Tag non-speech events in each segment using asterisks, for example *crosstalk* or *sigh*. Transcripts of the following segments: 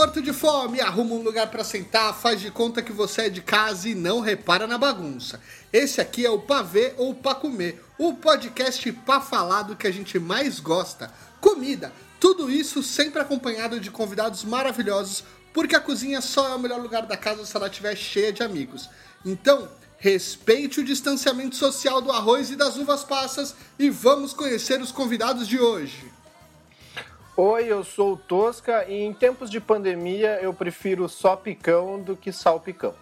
Morto de fome! Arruma um lugar pra sentar, faz de conta que você é de casa e não repara na bagunça. Esse aqui é o Pavê ou Pra Comer, o podcast pra falar do que a gente mais gosta: comida. Tudo isso sempre acompanhado de convidados maravilhosos, porque a cozinha só é o melhor lugar da casa se ela estiver cheia de amigos. Então, respeite o distanciamento social do arroz e das uvas passas e vamos conhecer os convidados de hoje. Oi, eu sou o Tosca e em tempos de pandemia eu prefiro só picão do que salpicão.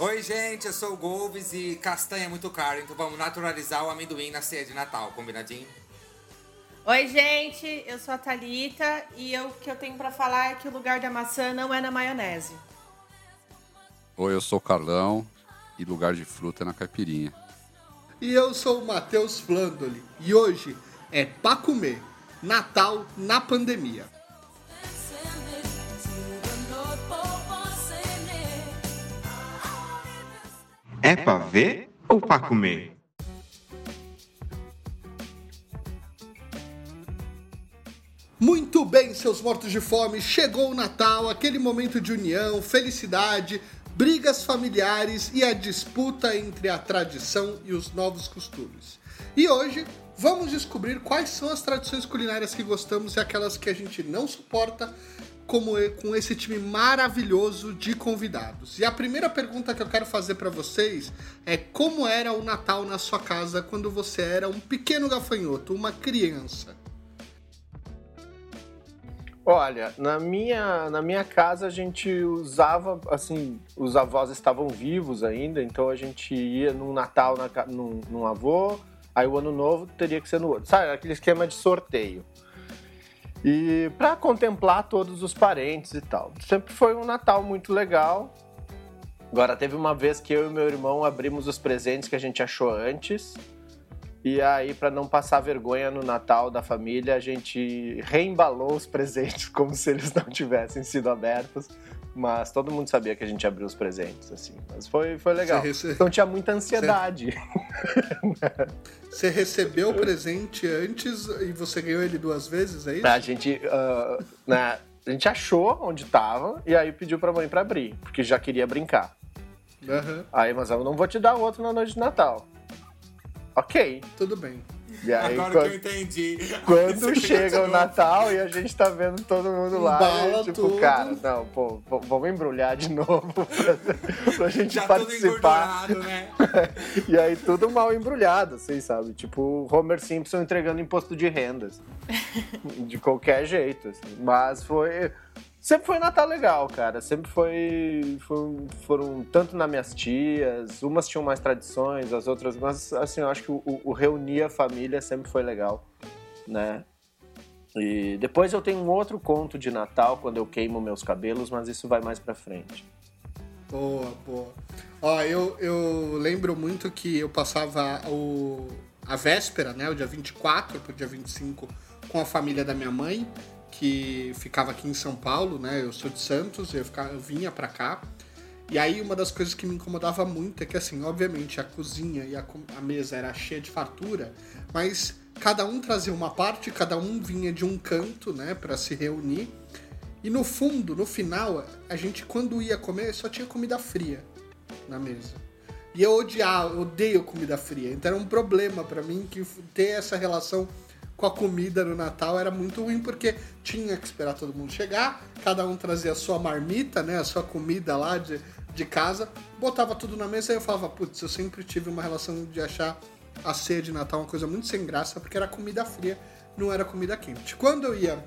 Oi, gente, eu sou o Golves e castanha é muito caro, então vamos naturalizar o amendoim na ceia de Natal, combinadinho? Oi, gente, eu sou a Thalita e eu- o que eu tenho pra falar é que o lugar da maçã não é na maionese. Oi, eu sou o Carlão e lugar de fruta é na caipirinha. E eu sou o Matheus Flandoli e hoje é pra comer Natal na pandemia. É pra ver ou pra comer? Muito bem, seus mortos de fome, chegou o Natal, aquele momento de união, felicidade, brigas familiares e a disputa entre a tradição e os novos costumes. E hoje vamos descobrir quais são as tradições culinárias que gostamos e aquelas que a gente não suporta, como e- com esse time maravilhoso de convidados. E a primeira pergunta que eu quero fazer para vocês é como era o Natal na sua casa quando você era um pequeno gafanhoto, uma criança? Olha, na minha, na minha casa a gente usava, assim, os avós estavam vivos ainda, então a gente ia num Natal na, num, num avô, aí o ano novo teria que ser no outro. Sabe, aquele esquema de sorteio. E para contemplar todos os parentes e tal. Sempre foi um Natal muito legal. Agora, teve uma vez que eu e meu irmão abrimos os presentes que a gente achou antes. E aí, para não passar vergonha no Natal da família, a gente reembalou os presentes *laughs* como se eles não tivessem sido abertos. Mas todo mundo sabia que a gente abriu os presentes, assim. Mas foi, foi legal. Rece- Então tinha muita ansiedade. *laughs* Você recebeu o presente antes e você ganhou ele duas vezes, é isso? A gente, ah, né, a gente achou onde tava e aí pediu pra mãe pra abrir, porque já queria brincar. Aham, Aí, mas eu não vou te dar outro na noite de Natal. Ok. tudo bem. E aí, Agora quando- que eu entendi. *laughs* Quando chega o. Natal e a gente tá vendo todo mundo lá, e, tipo, tudo. cara, não, pô, vamos embrulhar de *laughs* novo pra, pra gente Já participar. engordurado, né? *laughs* E aí tudo mal embrulhado, vocês sabem, tipo Homer Simpson entregando imposto de rendas. de qualquer jeito, assim. Mas foi sempre foi Natal legal, cara. Sempre foi, foi- foram tanto nas minhas tias, umas tinham mais tradições, as outras, mas assim, eu acho que o, o reunir a família sempre foi legal, né? E depois eu tenho um outro conto de Natal quando eu queimo meus cabelos, mas isso vai mais pra frente. Boa, boa. Ó, eu, eu lembro muito que eu passava o, a véspera, né, o dia 24 pro dia 25, com a família da minha mãe, que ficava aqui em São Paulo, né? Eu sou de Santos, eu, ficava, eu vinha pra cá. E aí uma das coisas que me incomodava muito é que, assim, obviamente a cozinha e a, a mesa era cheia de fartura, mas cada um trazia uma parte, cada um vinha de um canto, né, pra se reunir. E no fundo, no final, a gente quando ia comer só tinha comida fria na mesa. E eu odiava, odeio comida fria. Então era um problema pra mim que ter essa relação com a comida no Natal era muito ruim porque tinha que esperar todo mundo chegar, cada um trazia a sua marmita, né, a sua comida lá de, de casa, botava tudo na mesa e eu falava, putz, eu sempre tive uma relação de achar a ceia de Natal uma coisa muito sem graça porque era comida fria, não era comida quente. Quando eu ia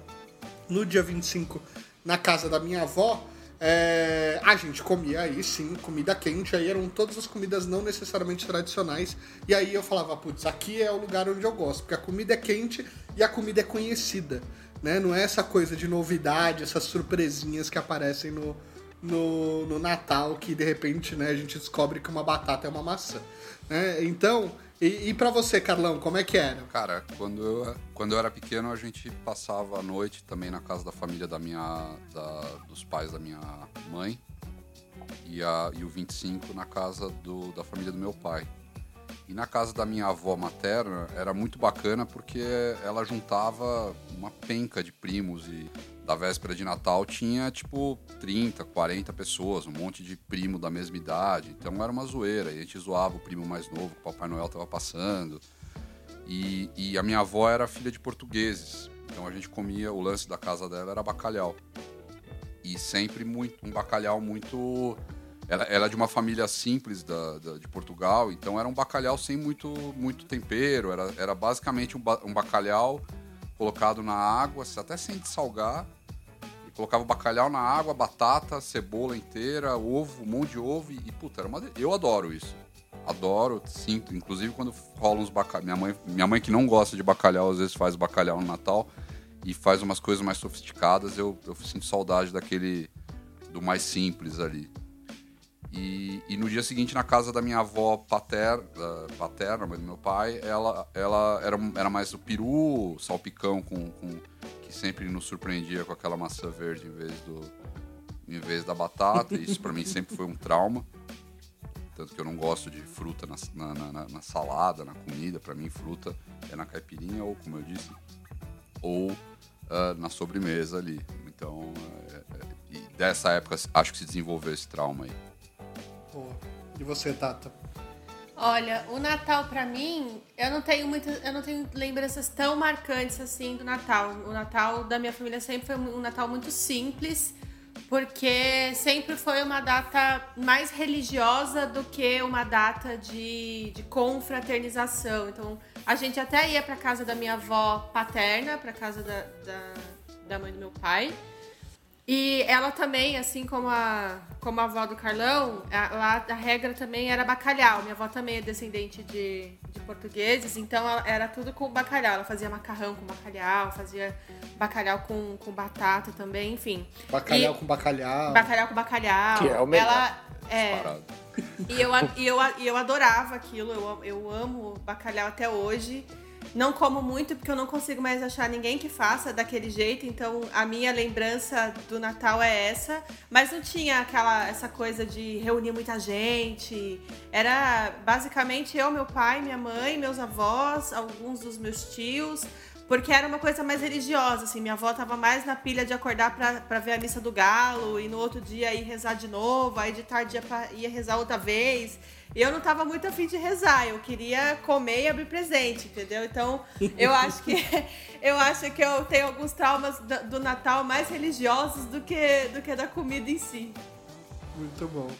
no dia 25 na casa da minha avó, é, a gente comia aí sim comida quente, aí eram todas as comidas não necessariamente tradicionais. E aí eu falava, putz, aqui é o lugar onde eu gosto, porque a comida é quente e a comida é conhecida. Né? Não é essa coisa de novidade, essas surpresinhas que aparecem no, no, no Natal, que de repente né, a gente descobre que uma batata é uma maçã. Né? Então, e, e para você, Carlão, como é que era? Cara, quando eu, quando eu era pequeno, a gente passava a noite também na casa da família da minha, da, dos pais da minha mãe e, a, e o 25 na casa do, da família do meu pai. E na casa da minha avó materna era muito bacana porque ela juntava uma penca de primos e da véspera de Natal tinha tipo 30, 40 pessoas, um monte de primo da mesma idade. Então era uma zoeira. E a gente zoava o primo mais novo que o Papai Noel tava passando. E, e a minha avó era filha de portugueses. Então a gente comia, o lance da casa dela era bacalhau. E sempre muito, um bacalhau muito. Ela, ela é de uma família simples da, da, de Portugal, então era um bacalhau sem muito, muito tempero. Era, era basicamente um, ba, um bacalhau colocado na água, até sem salgar. E colocava o bacalhau na água, batata, cebola inteira, ovo, um monte de ovo. E, puta, era uma... eu adoro isso. Adoro, sinto. Inclusive quando rola uns bacalhau. Minha mãe, minha mãe que não gosta de bacalhau, às vezes faz bacalhau no Natal e faz umas coisas mais sofisticadas. Eu, eu sinto saudade daquele. do mais simples ali. E, e, no dia seguinte, na casa da minha avó paterna, paterna mãe do meu pai, ela, ela era, era mais o peru, salpicão, com, com, que sempre nos surpreendia com aquela maçã verde em vez, do, em vez da batata. Isso para mim sempre foi um trauma. Tanto que eu não gosto de fruta na, na, na, na salada, na comida. Para mim, fruta é na caipirinha, ou como eu disse, ou uh, na sobremesa ali. Então, é, dessa época, acho que se desenvolveu esse trauma aí. Boa. E você, Tata? Olha, o Natal para mim, eu não tenho muitas, eu não tenho lembranças tão marcantes assim do Natal. O Natal da minha família sempre foi um Natal muito simples, porque sempre foi uma data mais religiosa do que uma data de, de confraternização. Então, a gente até ia para casa da minha avó paterna, para casa da, da, da mãe do meu pai. E ela também, assim como a, como a avó do Carlão, a, lá a regra também era bacalhau. Minha avó também é descendente de, de portugueses, então ela, era tudo com bacalhau. Ela fazia macarrão com bacalhau, fazia bacalhau com, com batata também, enfim. Bacalhau e, com bacalhau. Bacalhau com bacalhau. Que é o melhor. Ela, é. E eu, e eu, eu adorava aquilo, eu, eu amo bacalhau até hoje. Não como muito porque eu não consigo mais achar ninguém que faça daquele jeito, então a minha lembrança do Natal é essa, mas não tinha aquela essa coisa de reunir muita gente. Era basicamente eu, meu pai, minha mãe, meus avós, alguns dos meus tios, porque era uma coisa mais religiosa, assim, minha avó tava mais na pilha de acordar para ver a missa do galo e no outro dia ir rezar de novo, aí de tarde ia, pra, ia rezar outra vez eu não tava muito afim de rezar, eu queria comer e abrir presente, entendeu? Então, eu *laughs* acho que *laughs* eu acho que eu tenho alguns traumas do Natal mais religiosos do que, do que da comida em si. Muito bom.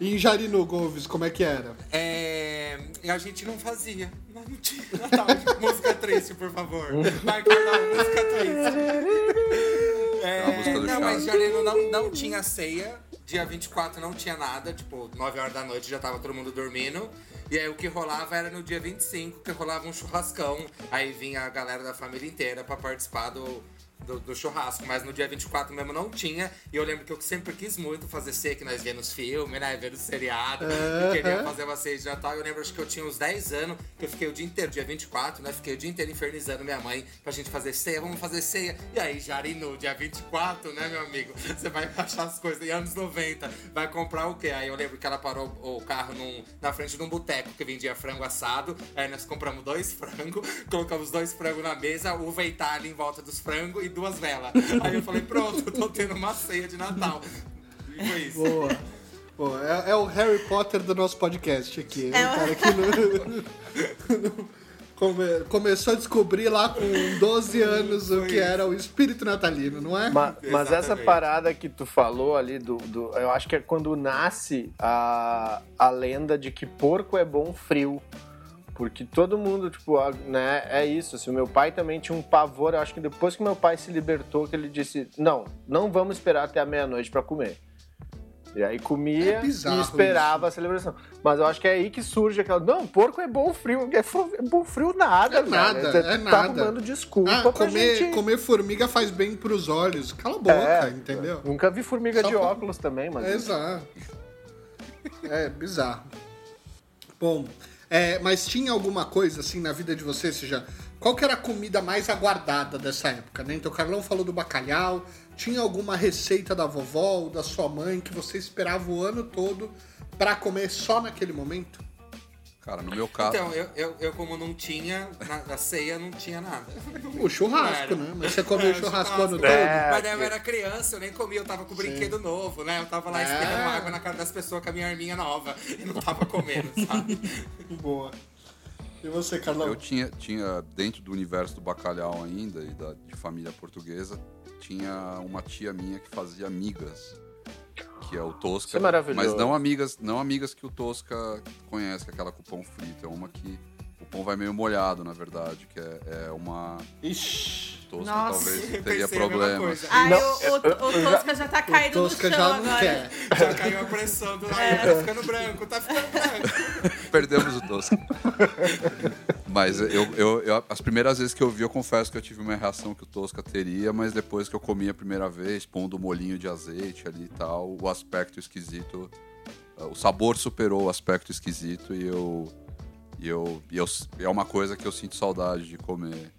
E em Jarinu Golves, como é que era? É. A gente não fazia. Não, não tinha Natal. música triste, por favor. Vai, Carnal, música triste. É, a música do não, mas Jarinu não, não tinha ceia Dia 24 não tinha nada, tipo, 9 horas da noite já tava todo mundo dormindo. E aí o que rolava era no dia 25, que rolava um churrascão. Aí vinha a galera da família inteira para participar do, do, do, churrasco, mas no dia 24 mesmo não tinha. E eu lembro que eu sempre quis muito fazer ceia, que nós vemos filme, né? Vendo seriado. E queria fazer uma ceia de Natal. Eu lembro acho que eu tinha uns 10 anos, que eu fiquei o dia inteiro, dia 24, né? Fiquei o dia inteiro infernizando minha mãe pra gente fazer ceia. Vamos fazer ceia. E aí, Jari, no dia 24, né, meu amigo? Você vai achar as coisas. E anos 90, vai comprar o quê? Aí eu lembro que ela parou o carro num, na frente de um boteco que vendia frango assado. Aí nós compramos dois *laughs* frangos, colocamos dois frangos na mesa, uva Itália em volta dos frangos e duas velas. Aí eu falei, pronto, tô tendo uma ceia de Natal. E foi isso. Boa. Boa. É, é, o Harry Potter do nosso podcast aqui. É o cara que não, *laughs* come, começou a descobrir lá com 12 anos o que era o espírito natalino, não é? Mas, mas essa parada que tu falou ali do, do. Eu acho que é quando nasce a, a lenda de que porco é bom frio. Porque todo mundo, tipo, né, é isso. Assim, o meu pai também tinha um pavor. Eu acho que depois que meu pai se libertou, que ele disse: Não, não vamos esperar até a meia-noite para comer. E aí comia É e esperava a celebração. Mas eu acho que é aí que surge aquela. Não, porco é bom frio. É, é bom frio nada, É nada, Você é tá nada. arrumando desculpa Ah, pra comer, gente. comer formiga faz bem pros olhos. Cala a boca, É, entendeu? Nunca vi formiga Só de pra- óculos também, mas. Exato. É bizarro. Bom, é, mas tinha alguma coisa assim na vida de vocês, seja, qual que era a comida mais aguardada dessa época, né? Então o Carlão falou do bacalhau, tinha alguma receita da vovó ou da sua mãe que você esperava o ano todo pra comer só naquele momento? Cara, no meu caso. Então, eu, eu, eu como não tinha, na, na ceia não tinha nada. O churrasco, Era. né? Mas você comeu *laughs* É, churrasco o churrasco. ano todo? É, Mas daí eu era criança, eu nem comia, eu tava com o brinquedo novo, né? Eu tava lá É. esperando água na cara das pessoas com a minha arminha nova. E não tava comendo, sabe? *laughs* Boa. E você, Carlão? Eu tinha, tinha, dentro do universo do bacalhau ainda, e da, de família portuguesa, tinha uma tia minha que fazia amigas, que é o Tosca. Isso é maravilhoso. Mas não amigas, não amigas que o Tosca conhece, que é aquela com pão frito. É uma que o pão vai meio molhado, na verdade, que é, é uma Ixi. Tosca Nossa. talvez teria pensei a mesma problemas. coisa. Ai, o, o, o Tosca já tá caído O no chão já agora. quer. Já caiu a pressão do lado, tá ficando branco, tá ficando branco. *laughs* Perdemos o Tosca. Mas eu, eu- eu- as primeiras vezes que eu vi, eu confesso que eu tive uma reação que o Tosca teria, mas depois que eu comi a primeira vez, pondo o molinho de azeite ali e tal, o aspecto esquisito, eh, o sabor superou o aspecto esquisito e eu. E eu, e eu é uma coisa que eu sinto saudade de comer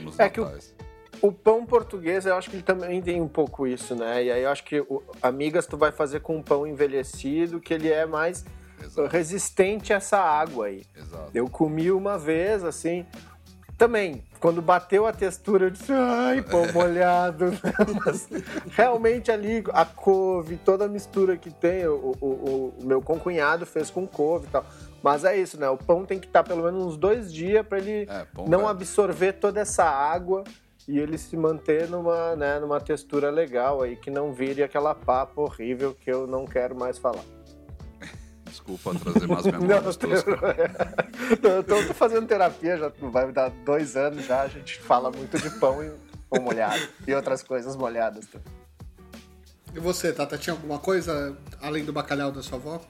nos É que o- natais. O pão português, eu acho que ele também tem um pouco isso, né? E aí eu acho que o, amigas tu vai fazer com um pão envelhecido, que ele é mais Exato, resistente a essa água aí. exato. Eu comi uma vez, assim, também, quando bateu a textura, eu disse, ai, pão *laughs* molhado. *laughs* Mas realmente ali, a couve, toda a mistura que tem, o, o, o- o meu concunhado fez com couve e tal. Mas é isso, né? O pão tem que estar pelo menos uns dois dias para ele É, não velho. absorver toda essa água e ele se manter numa, né, numa textura legal aí, que não vire aquela papa horrível que eu não quero mais falar. *laughs* Desculpa trazer mais *laughs* Não, memórias, Tosca. *laughs* eu tô, tô fazendo terapia, já vai me dar dois anos já, a gente fala muito de pão e pão molhado e outras coisas molhadas também. E você, Tata, tinha alguma coisa além do bacalhau da sua avó?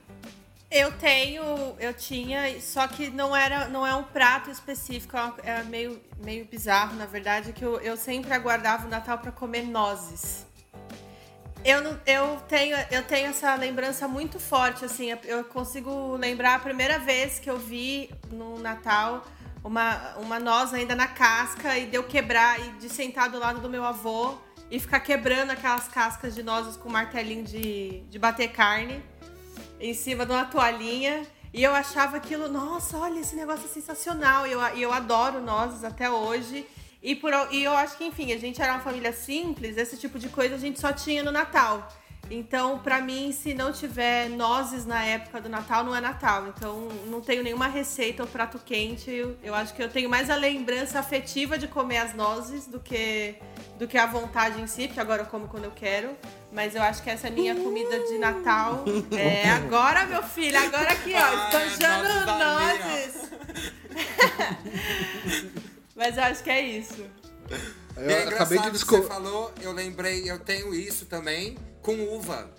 Eu tenho, eu tinha, só que não era, não é um prato específico, é é meio, meio bizarro, na verdade, que eu, eu sempre aguardava o Natal para comer nozes. Eu, não, eu, tenho, eu tenho essa lembrança muito forte, assim, eu consigo lembrar a primeira vez que eu vi no Natal uma, uma noz ainda na casca e de eu quebrar e de sentar do lado do meu avô e ficar quebrando aquelas cascas de nozes com martelinho de, de bater carne em cima de uma toalhinha. E eu achava aquilo, nossa, olha, esse negócio é sensacional. E eu, eu adoro nozes até hoje. E, por, e eu acho que, enfim, a gente era uma família simples, esse tipo de coisa a gente só tinha no Natal. Então, pra mim, se não tiver nozes na época do Natal, não é Natal. Então, não tenho nenhuma receita ou prato quente. Eu, eu acho que eu tenho mais a lembrança afetiva de comer as nozes do que, do que a vontade em si, porque agora eu como quando eu quero. Mas eu acho que essa é a minha comida de Natal. *laughs* É agora, meu filho, agora aqui, ó, Ah, esbanjando nozes. *laughs* Mas eu acho que é isso. Eu E é acabei de descobrir. você falou, eu lembrei, eu tenho isso também com uva.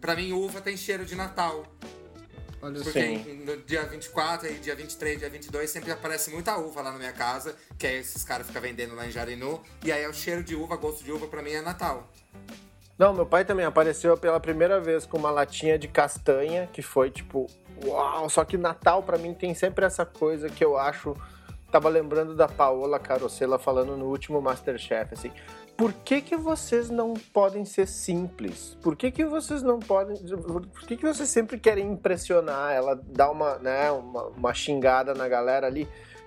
Pra mim, uva tem cheiro de Natal. Olha. Porque Sim. no dia 24 e dia 23, dia 22 sempre aparece muita uva lá na minha casa, que aí esses caras ficam vendendo lá em Jarinu. E aí é o cheiro de uva, gosto de uva, pra mim é Natal. Não, meu pai também apareceu pela primeira vez com uma latinha de castanha, que foi tipo, uau! Só que Natal pra mim tem sempre essa coisa que eu acho. Tava lembrando da Paola Carosella falando no último Masterchef, assim. Por que, que vocês não podem ser simples? Por que, que vocês não podem. Por que, que vocês sempre querem impressionar? Ela dá uma, né, uma, uma xingada na galera ali.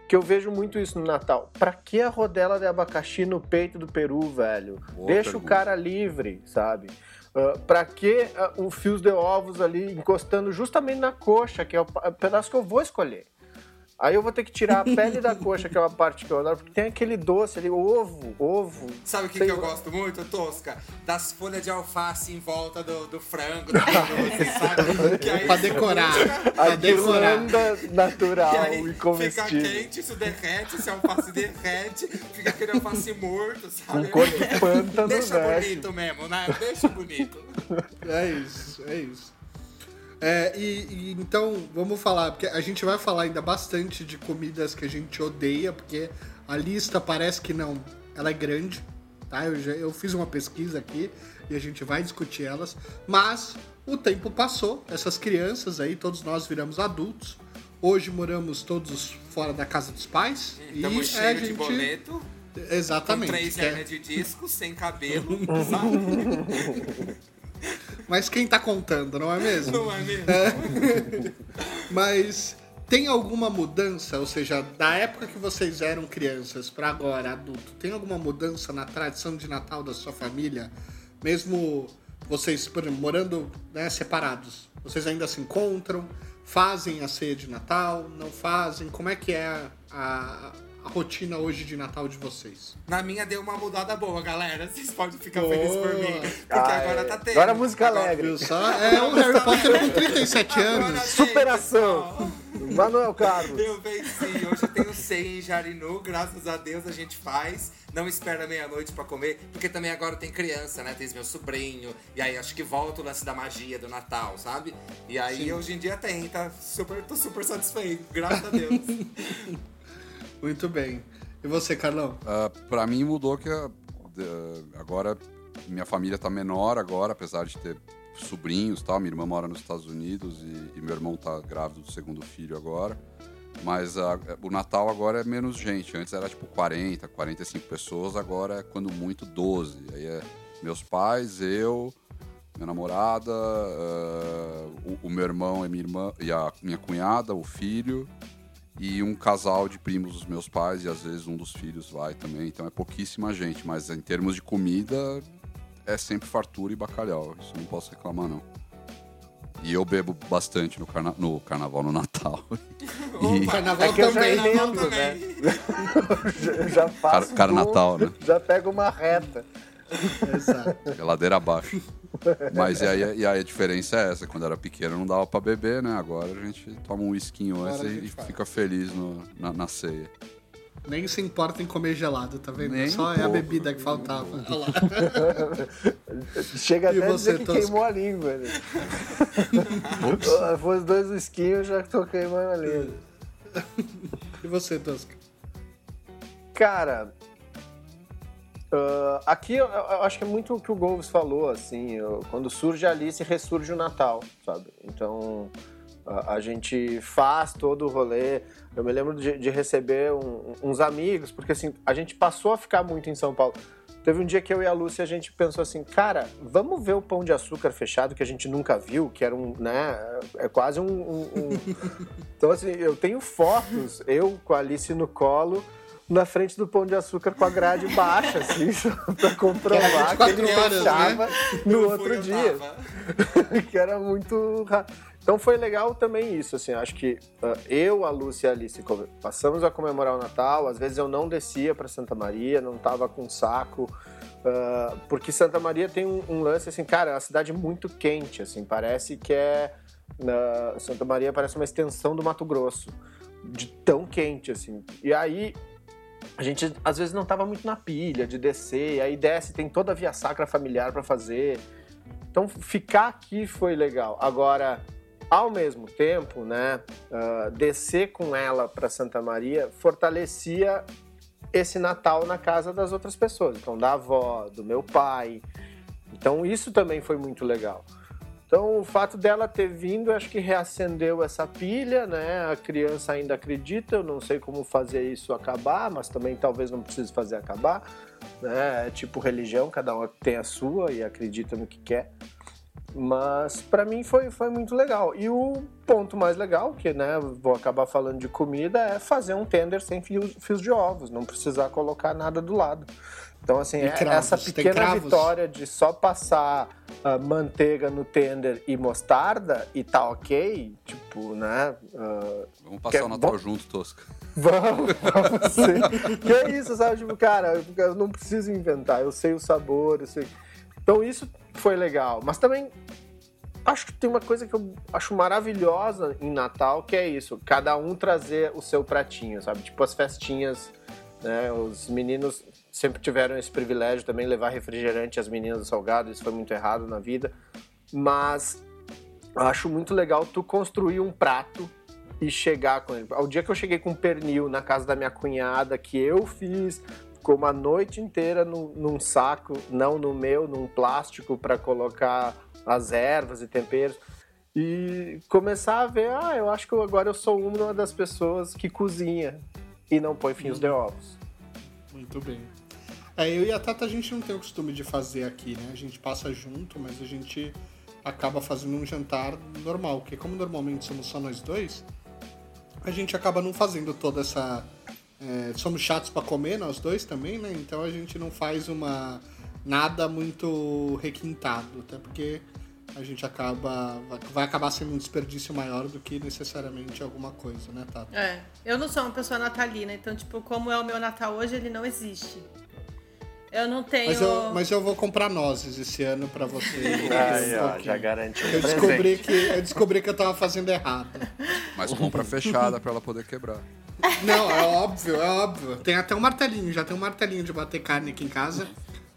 Que eu vejo muito isso no Natal. Pra que a rodela de abacaxi no peito do peru, velho? Boa Deixa o pergunta. cara livre, sabe? Uh, pra que uh, o fios de ovos ali encostando justamente na coxa, que é o pedaço que eu vou escolher? Aí eu vou ter que tirar a pele da *laughs* coxa, que é uma parte que eu adoro, porque tem aquele doce ali, ovo, ovo. Sabe o que, que eu gosto muito, Tosca? Das folhas de alface em volta do, do frango, *laughs* do doce, sabe? *laughs* Que aí, pra decorar. pra decorar. natural e, e comestível. Fica quente, isso derrete, se a alface derrete, fica aquele alface morto, sabe? Um cor de pântano, Deixa bonito mesmo, né? Deixa bonito. É isso, é isso. É, e, e, então, vamos falar, porque a gente vai falar ainda bastante de comidas que a gente odeia, porque a lista parece que não, ela é grande, tá? Eu, já, eu fiz uma pesquisa aqui e a gente vai discutir elas, mas o tempo passou, essas crianças aí, todos nós viramos adultos, hoje moramos todos fora da casa dos pais. Estamos e a gente... de boleto. Exatamente. Com três hernias de disco, sem cabelo, *laughs* sabe? *laughs* Mas quem tá contando, não é mesmo? Não é mesmo? É. *laughs* Mas tem alguma mudança, ou seja, da época que vocês eram crianças para agora, adulto, tem alguma mudança na tradição de Natal da sua família? Mesmo vocês, por exemplo, morando né, separados, vocês ainda se encontram? Fazem a ceia de Natal? Não fazem? Como é que é a rotina hoje de Natal de vocês? Na minha deu uma mudada boa, galera. Vocês podem ficar boa. felizes por mim. Porque ah, agora tá tendo. Agora a música agora, alegre. Só é o Harry Potter com 37 anos. Superação. Manuel Carlos. Eu venci. Hoje eu tenho 100 em Jarinu. Graças a Deus a gente faz. Não espera meia-noite pra comer. Porque também agora tem criança, né? Tem meu sobrinho. E aí acho que volta o lance da magia do Natal, sabe? E aí Sim. hoje em dia tem. Tá super, tô super satisfeito. Graças a Deus. *laughs* Muito bem. E você, Carlão? Uh, pra mim mudou que uh, agora minha família tá menor agora, apesar de ter sobrinhos tal. Minha irmã mora nos Estados Unidos e, e meu irmão tá grávido do segundo filho agora. Mas uh, o Natal agora é menos gente. Antes era tipo 40, 45 pessoas, agora é quando muito 12. Aí é meus pais, eu, minha namorada, uh, o, o, meu irmão e minha irmã e a minha cunhada, o filho e um casal de primos dos meus pais, e às vezes um dos filhos vai também. Então é pouquíssima gente, mas em termos de comida é sempre fartura e bacalhau. Isso não posso reclamar, não. E eu bebo bastante no, carna no carnaval, no Natal. *laughs* e... carnaval é que também, eu já entendo, né? *laughs* *laughs* já faço Car, Car Natal, né? Já pego uma reta. *laughs* Exato. Geladeira abaixo. Mas e aí, e aí, a diferença é essa, quando era pequeno não dava pra beber, né? Agora a gente toma um whiskinho antes e faz. fica feliz no, na, na, ceia. Nem se importa em comer gelado, tá vendo? Nem Só um é a bebida que faltava. *laughs* Chega até a dizer que tosco? queimou a língua. Né? Foi os dois whiskinhos, já tô queimando a língua. *laughs* E você, Tosca? Cara, Uh, aqui eu, eu, acho que é muito o que o Golves falou, assim, eu, quando surge a Alice, ressurge o Natal, sabe? Então a, a gente faz todo o rolê. Eu me lembro de, de receber um, uns amigos, porque assim, a gente passou a ficar muito em São Paulo. Teve um dia que eu e a Lúcia a gente pensou assim, cara, vamos ver o pão de açúcar fechado que a gente nunca viu, que era um, né, é quase um... um, um... *laughs* então assim, eu tenho fotos, eu com a Alice no colo, na frente do Pão de Açúcar com a grade baixa, assim, *laughs* pra comprovar que, ele fechava né? no eu outro dia. *laughs* que era muito. Então foi legal também isso, assim, acho que uh, eu, a Lúcia e a Alice passamos a comemorar o Natal, às vezes eu não descia para Santa Maria, não tava com saco, uh, porque Santa Maria tem um, um, lance, assim, cara, é uma cidade muito quente, assim, parece que é... Uh, Santa Maria parece uma extensão do Mato Grosso, de tão quente, assim. E aí, a gente às vezes não estava muito na pilha de descer, aí desce, tem toda a via sacra familiar para fazer. Então ficar aqui foi legal. Agora, ao mesmo tempo, né, uh, descer com ela para Santa Maria fortalecia esse Natal na casa das outras pessoas, então da avó, do meu pai. Então isso também foi muito legal. Então, o fato dela ter vindo, acho que reacendeu essa pilha, né? A criança ainda acredita, eu não sei como fazer isso acabar, mas também talvez não precise fazer acabar, né? É tipo religião, cada um tem a sua e acredita no que quer. Mas para mim foi, foi muito legal. E o ponto mais legal, que né, vou acabar falando de comida, é fazer um tender sem fios, fios de ovos, não precisar colocar nada do lado. Então, assim, é, essa pequena vitória de só passar uh, manteiga no tender e mostarda e tá ok, tipo, né? Uh, vamos passar o Natal bom... junto, Tosca. Vamos, vamos sim. *laughs* que é isso, sabe? Tipo, cara, eu não preciso inventar, eu sei o sabor, eu sei. Então, isso foi legal. Mas também acho que tem uma coisa que eu acho maravilhosa em Natal, que é isso, cada um trazer o seu pratinho, sabe? Tipo as festinhas, né? Os meninos sempre tiveram esse privilégio também levar refrigerante às meninas do salgado, isso foi muito errado na vida. Mas acho muito legal tu construir um prato e chegar com ele. Ao dia que eu cheguei com pernil na casa da minha cunhada, que eu fiz, ficou uma noite inteira num, num saco, não no meu, num plástico para colocar as ervas e temperos. E começar a ver, ah, eu acho que agora eu sou uma das pessoas que cozinha e não põe fins de ovos. Muito bem. É, eu e a Tata a gente não tem o costume de fazer aqui, né? A gente passa junto, mas a gente acaba fazendo um jantar normal, porque como normalmente somos só nós dois, a gente acaba não fazendo toda essa. É, somos chatos para comer, nós dois também, né? Então a gente não faz uma. nada muito requintado, até porque a gente acaba. vai acabar sendo um desperdício maior do que necessariamente alguma coisa, né, Tata? É. Eu não sou uma pessoa natalina, então, tipo, como é o meu Natal hoje, ele não existe. Eu não tenho. Mas eu, mas eu vou comprar nozes esse ano pra você. *laughs* Aí, ó, já garantiu. Eu descobri, que, eu descobri que eu tava fazendo errado. Mas compra fechada pra ela poder quebrar. Não, é óbvio, é óbvio. Tem até um martelinho, já tem um martelinho de bater carne aqui em casa.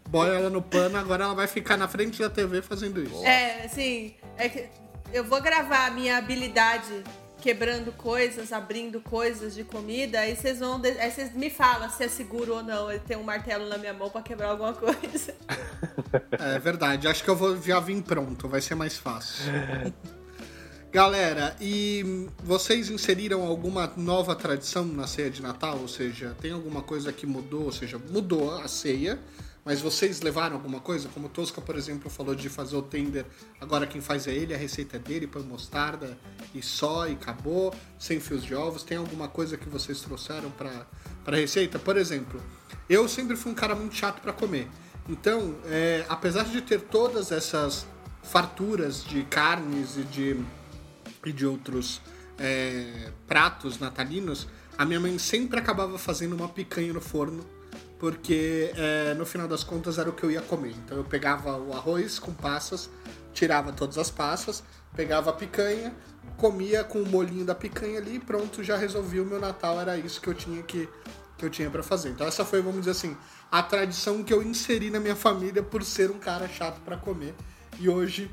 Boia ela no pano, agora ela vai ficar na frente da TV fazendo isso. É, sim. É que eu vou gravar a minha habilidade quebrando coisas, abrindo coisas de comida, aí vocês vão. Aí vocês me falam se é seguro ou não. Eu tenho um martelo na minha mão para quebrar alguma coisa. É verdade. Acho que eu vou já vir pronto, vai ser mais fácil. Galera, e vocês inseriram alguma nova tradição na ceia de Natal? Ou seja, tem alguma coisa que mudou? Ou seja, mudou a ceia, mas vocês levaram alguma coisa? Como Tosca, por exemplo, falou de fazer o tender, agora quem faz é ele, a receita é dele, põe mostarda e só e acabou, sem fios de ovos. Tem alguma coisa que vocês trouxeram para a receita? Por exemplo, eu sempre fui um cara muito chato para comer. Então, é, apesar de ter todas essas farturas de carnes e de, e de outros é, pratos natalinos, a minha mãe sempre acabava fazendo uma picanha no forno porque é, no final das contas era o que eu ia comer. Então eu pegava o arroz com passas, tirava todas as passas, pegava a picanha, comia com o molhinho da picanha ali e pronto, já resolvi o meu Natal, era isso que eu tinha que, que eu tinha para fazer. Então essa foi, vamos dizer assim, a tradição que eu inseri na minha família por ser um cara chato para comer. E hoje,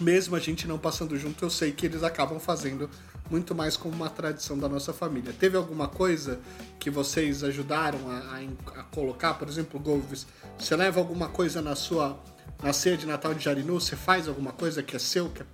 mesmo a gente não passando junto, eu sei que eles acabam fazendo muito mais como uma tradição da nossa família. Teve alguma coisa que vocês ajudaram a, a, a colocar? Por exemplo, Golves, você leva alguma coisa na sua na ceia de Natal de Jarinu? Você faz alguma coisa que é seu, que é,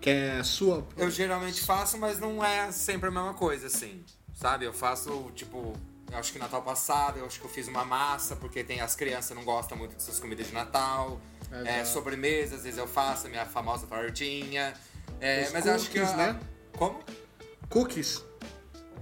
que é sua? Eu geralmente faço, mas não é sempre a mesma coisa, assim. Sabe? Eu faço, tipo, eu acho que Natal passado, eu acho que eu fiz uma massa, porque tem as crianças não gostam muito dessas comidas de Natal. É, sobremesa, às vezes eu faço a minha famosa tortinha. É, mas cookies, eu acho que. Né? Como? Cookies.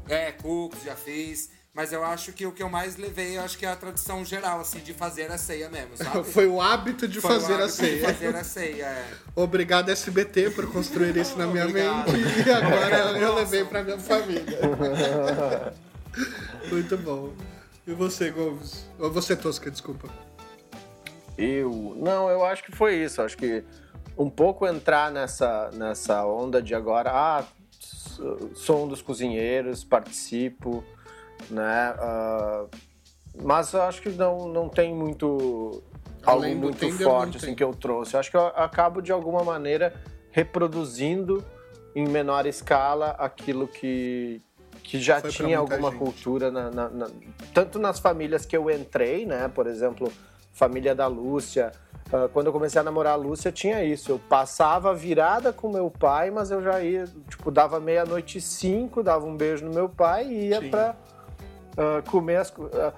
É, cookies já fiz. Mas eu acho que o que eu mais levei, eu acho que é a tradição geral, assim, de fazer a ceia mesmo, sabe? *laughs* Foi o hábito de Foi fazer hábito a ceia. De fazer a ceia, é. Obrigado, SBT, por construir isso na minha Obrigado. mente. E agora eu levei pra minha família. *laughs* Muito bom. E você, Gomes? Ou você, Tosca, desculpa. Eu. Não, eu acho que foi isso. Acho que um pouco entrar nessa, nessa onda de agora, ah, sou um dos cozinheiros, participo, né? Uh, mas eu acho que não, não tem muito algo muito forte assim que eu trouxe. Eu acho que eu acabo de alguma maneira reproduzindo em menor escala aquilo que, que já Foi tinha alguma gente. cultura na, na, na, tanto nas famílias que eu entrei, né? Por exemplo, família da Lúcia, Uh, quando eu comecei a namorar a Lúcia, tinha isso. Eu passava virada com meu pai, mas eu já ia, tipo, dava meia-noite e cinco, dava um beijo no meu pai e ia Sim. pra uh, comer as uh,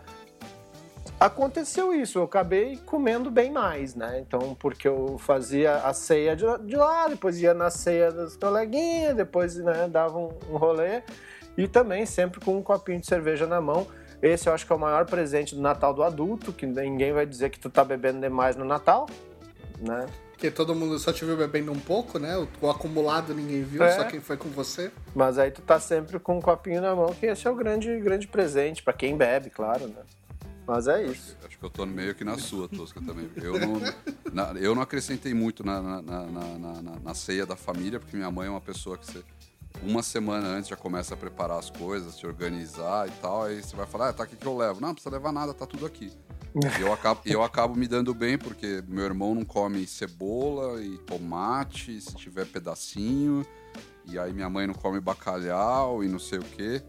Aconteceu isso, eu acabei comendo bem mais, né? Então, porque eu fazia a ceia de, de lá, depois ia na ceia das coleguinhas, depois né, dava um, um rolê. E também sempre com um copinho de cerveja na mão Esse eu acho que é o maior presente do Natal do adulto, que ninguém vai dizer que tu tá bebendo demais no Natal, né? Porque todo mundo só te viu bebendo um pouco, né? O, o acumulado ninguém viu, é. só quem foi com você. Mas aí tu tá sempre com um copinho na mão, que esse é o grande, grande presente, para quem bebe, claro, né? Mas é isso. Acho, acho, que eu tô meio que na sua, Tosca, também. Eu não, na, eu não acrescentei muito na, na, na, na, ceia da família, porque minha mãe é uma pessoa que você, uma semana antes já começa a preparar as coisas, se organizar e tal. Aí você vai falar, ah, tá, o que, eu levo? Não, não precisa levar nada, tá tudo aqui. Eu acabo, eu acabo me dando bem, porque meu irmão não come cebola e tomate, se tiver pedacinho. E aí minha mãe não come bacalhau e não sei o quê.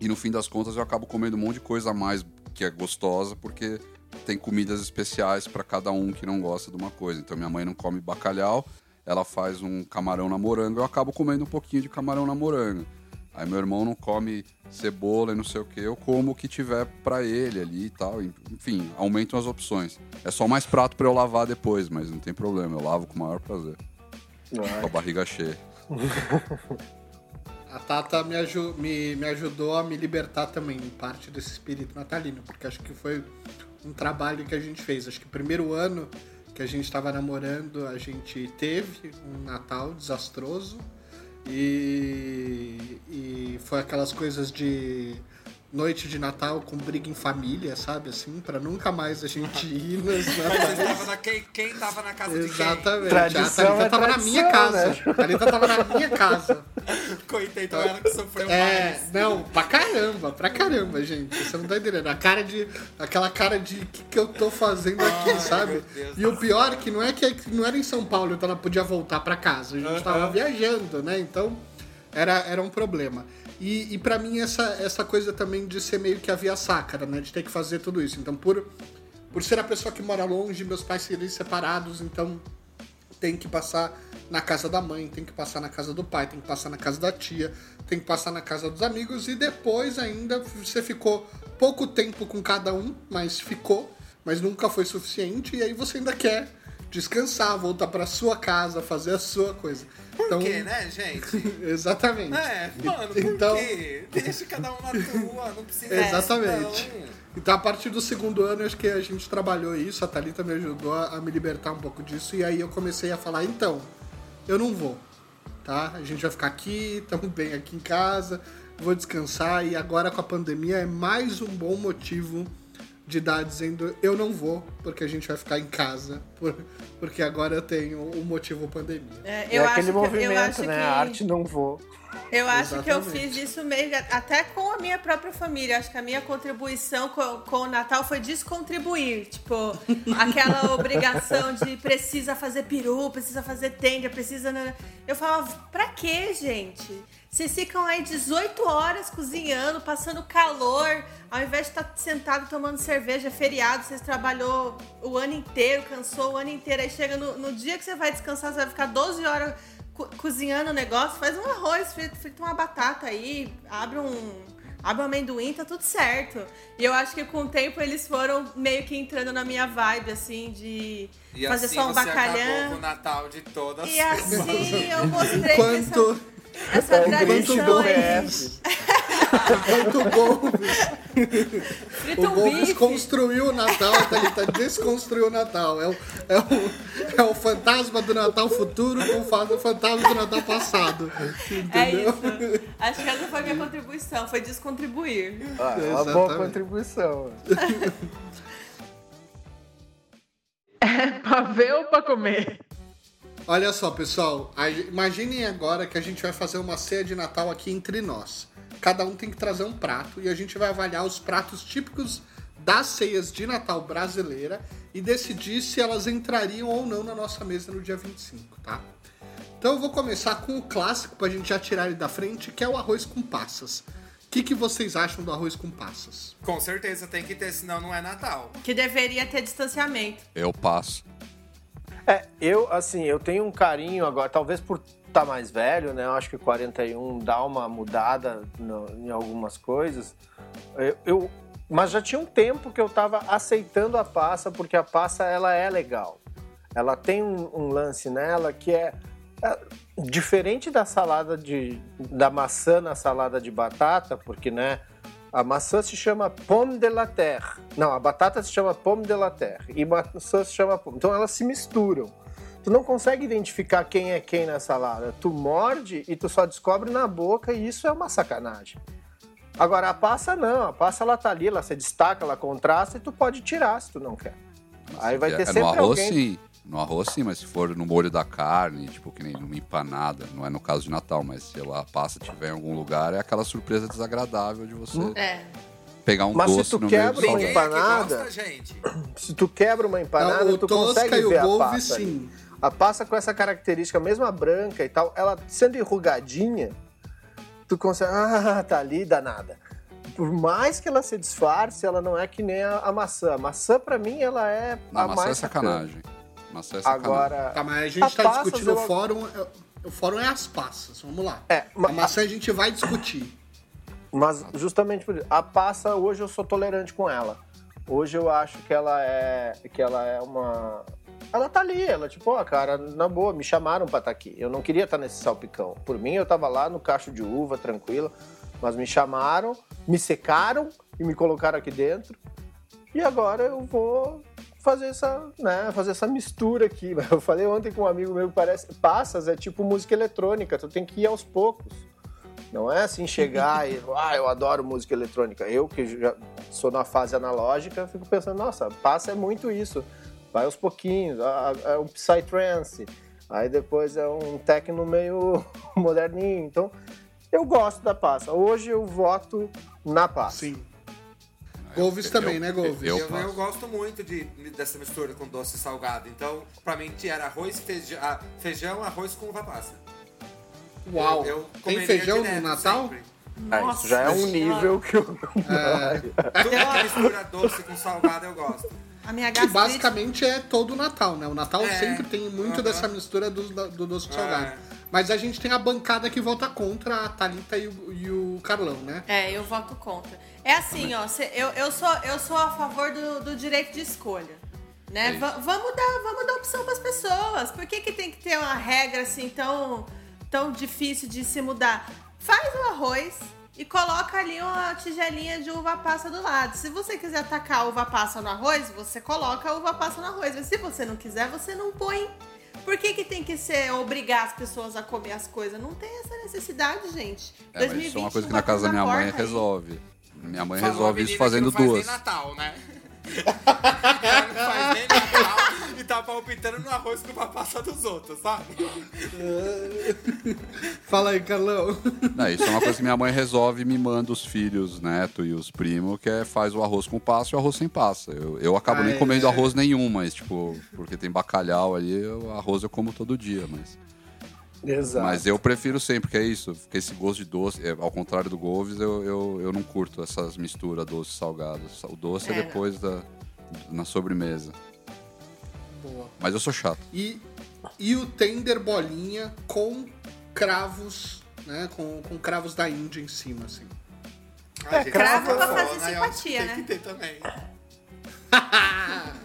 E no fim das contas eu acabo comendo um monte de coisa a mais que é gostosa, porque tem comidas especiais para cada um que não gosta de uma coisa. Então minha mãe não come bacalhau, ela faz um camarão na moranga, eu acabo comendo um pouquinho de camarão na moranga. Aí meu irmão não come cebola e não sei o que, eu como o que tiver para ele ali e tal. Enfim, aumentam as opções. É só mais prato para eu lavar depois, mas não tem problema, eu lavo com o maior prazer. Com a barriga cheia. *laughs* a Tata me, me, me ajudou a me libertar também, em parte desse espírito natalino, porque acho que foi um trabalho que a gente fez. Acho que primeiro ano que a gente estava namorando, a gente teve um Natal desastroso e, e foi aquelas coisas de noite de Natal com briga em família, sabe? Assim, pra nunca mais a gente *laughs* ir nas natais. Na, quem, quem tava na casa Exatamente. de quem? Tradição a Thalita é tava tradição, na minha casa. Né? A Thalita tava na minha casa. *laughs* Coitei, então ela que sofreu é, mais. Não, pra caramba, pra caramba, gente. Você não tá entendendo. A cara de. Aquela cara de o que, que eu tô fazendo aqui, Ai, sabe? E o pior é que não é que não era em São Paulo, então ela podia voltar pra casa. A gente uhum. tava viajando, né? Então era, era um problema. E, e para mim essa, essa coisa também de ser meio que a via sacra, né? De ter que fazer tudo isso. Então, por, por ser a pessoa que mora longe, meus pais serem separados, então tem que passar na casa da mãe, tem que passar na casa do pai, tem que passar na casa da tia, tem que passar na casa dos amigos e depois ainda você ficou pouco tempo com cada um, mas ficou, mas nunca foi suficiente e aí você ainda quer descansar, voltar para sua casa, fazer a sua coisa. Por então, quê, né, gente? *laughs* exatamente. É, mano, por então... quê? Deixa cada um na tua, não precisa *laughs* Exatamente. Então, a partir do segundo ano, acho que a gente trabalhou isso, a Thalita me ajudou a, a me libertar um pouco disso, e aí eu comecei a falar, então, eu não vou, tá? A gente vai ficar aqui, estamos *laughs* bem aqui em casa, vou descansar, e agora com a pandemia é mais um bom motivo de dar dizendo eu não vou, porque a gente vai ficar em casa, por, porque agora eu tenho o um motivo pandemia. É, eu é acho aquele que, movimento, né? Que... A arte não vou. Eu acho Exatamente. que eu fiz isso meio até com a minha própria família. Acho que a minha contribuição com, com o Natal foi descontribuir. Tipo, aquela *laughs* obrigação de precisa fazer peru, precisa fazer tenda, precisa. Eu falava, pra quê, gente? Vocês ficam aí 18 horas cozinhando, passando calor, ao invés de estar tá sentado tomando cerveja, é feriado, vocês trabalhou o ano inteiro, cansou o ano inteiro. Aí chega no, no dia que você vai descansar, você vai ficar 12 horas co cozinhando o negócio, faz um arroz, frita, frita uma batata aí, abre um, abre um amendoim, tá tudo certo. E eu acho que com o tempo eles foram meio que entrando na minha vibe, assim, de e fazer assim só um bacalhau. o Natal de todas E assim eu mostrei Quanto... essa, essa tradição aí. Muito bom. o Golbes construiu o Natal, tá, ele tá desconstruiu o Natal. É o, é, o, é o fantasma do Natal futuro com o fantasma do Natal passado. Entendeu? É isso. Acho que essa foi a minha contribuição, foi descontribuir. Ah, é uma boa contribuição. *laughs* É pra ver ou pra comer? Olha só, pessoal. Imaginem agora que a gente vai fazer uma ceia de Natal aqui entre nós cada um tem que trazer um prato e a gente vai avaliar os pratos típicos das ceias de Natal brasileira e decidir se elas entrariam ou não na nossa mesa no dia 25, tá? Então eu vou começar com o clássico pra gente já tirar ele da frente, que é o arroz com passas. O que, que vocês acham do arroz com passas? Com certeza tem que ter, senão não é Natal. Que deveria ter distanciamento. Eu passo. É, eu, assim, eu tenho um carinho agora, talvez por tá mais velho, né? Eu acho que 41 dá uma mudada no, em algumas coisas. Eu, eu, mas já tinha um tempo que eu estava aceitando a passa, porque a passa ela é legal. Ela tem um, um lance nela que é, é, diferente da salada de da maçã na salada de batata, porque né A maçã se chama pomme de la terre. Não, a batata se chama pomme de la terre. E maçã se chama pomme. Então elas se misturam. Tu não consegue identificar quem é quem na salada. Tu morde e tu só descobre na boca e isso é uma sacanagem. Agora a passa não, a passa ela tá ali, ela se destaca, ela contrasta e tu pode tirar se tu não quer. Aí vai ter é, sempre no arroz, alguém. sim. No arroz, sim, mas se for no molho da carne, tipo, que nem numa empanada, não é no caso de Natal, mas se a pasta estiver em algum lugar, é aquela surpresa desagradável de você É. pegar um Mas se tu no meio quebra uma empanada. gosta, gente. Se tu quebra uma empanada, Não, tu consegue o ver a ali. sim. A passa com essa característica, mesmo a branca e tal, ela sendo enrugadinha, tu consegue. Ah, tá ali, danada. Por mais que ela se disfarce, ela não é que nem a, a maçã. A maçã, pra mim, ela é Não, a maçã mais é sacanagem. Maçã é sacanagem. Agora. Tá, mas a gente tá passas, discutindo eu- o fórum. é- O fórum é as passas, vamos lá. É, ma- A maçã a gente vai discutir. Mas justamente por isso, a passa hoje eu sou tolerante com ela. Hoje eu acho que ela é que ela é uma ela tá ali, ela tipo, ó, cara, na boa, me chamaram pra estar aqui. Eu não queria estar nesse salpicão. Por mim eu tava lá no cacho de uva, tranquila, mas me chamaram, me secaram e me colocaram aqui dentro. E agora eu vou fazer essa, né, fazer essa mistura aqui. *laughs* Eu falei ontem com um amigo meu parece passas é tipo música eletrônica, tu tem que ir aos poucos. Não é assim chegar e, *laughs* ah, eu adoro música eletrônica. Eu, que já sou na fase analógica, fico pensando, nossa, passa é muito isso. Vai aos pouquinhos, é um psytrance, aí depois é um techno meio *laughs* moderninho. Então, eu gosto da passa. Hoje eu voto na passa. Sim. Golves eu- também, eu- né, Golves? eu- Eu, gosto muito de, dessa mistura com doce e salgado. Então, pra mim, era arroz, feijão, ah, feijão arroz com uva passa. Uau. Eu- eu Tem feijão no direto, Natal? sempre. Ah, isso já é um Nossa nível que eu não Tudo que mistura doce com salgado eu gosto. A minha Que gastrite... basicamente é todo o Natal, né? O Natal É. sempre tem muito dessa mistura do, do doce com salgado. É. Mas a gente tem a bancada que vota contra a Thalita e o, e o Carlão, né? É, eu voto contra. É assim, ó, cê- eu, eu, sou, eu sou a favor do, do direito de escolha. Né? Va- vamos, dar, vamos dar opção para as pessoas. Por que, que tem que ter uma regra assim tão, tão difícil de se mudar? Faz o arroz e coloca ali uma tigelinha de uva passa do lado. Se você quiser tacar uva passa no arroz, você coloca a uva passa no arroz. Mas se você não quiser, você não põe. Por que, que tem que ser obrigar as pessoas a comer as coisas? Não tem essa necessidade, gente. É, mas isso é uma coisa que na casa da minha mãe aí. resolve. Minha mãe Falou resolve isso menina que fazendo não faz duas. nem Natal, né? *laughs* Ela não faz nem Natal e tá palpitando no arroz com a passa dos outros, sabe? *laughs* Fala aí, Carlão. Não, isso é uma coisa que minha mãe resolve e me manda os filhos, neto e os primos, que é faz o arroz com passa e o arroz sem passa. Eu, eu acabo Ah, nem é. comendo arroz nenhum, mas, tipo, porque tem bacalhau ali, o arroz eu como todo dia, mas. Exato. Mas eu prefiro sempre, porque é isso, porque esse gosto de doce, é, ao contrário do Golves, eu, eu, eu não curto essas misturas doce e salgado. O doce é, É. depois da, na sobremesa. Boa. Mas eu sou chato. E, e o tender bolinha com cravos, né? Com, com cravos da Índia em cima, assim. Gente, cravo pra fazer né? Que simpatia, Tem né? que ter também. *laughs*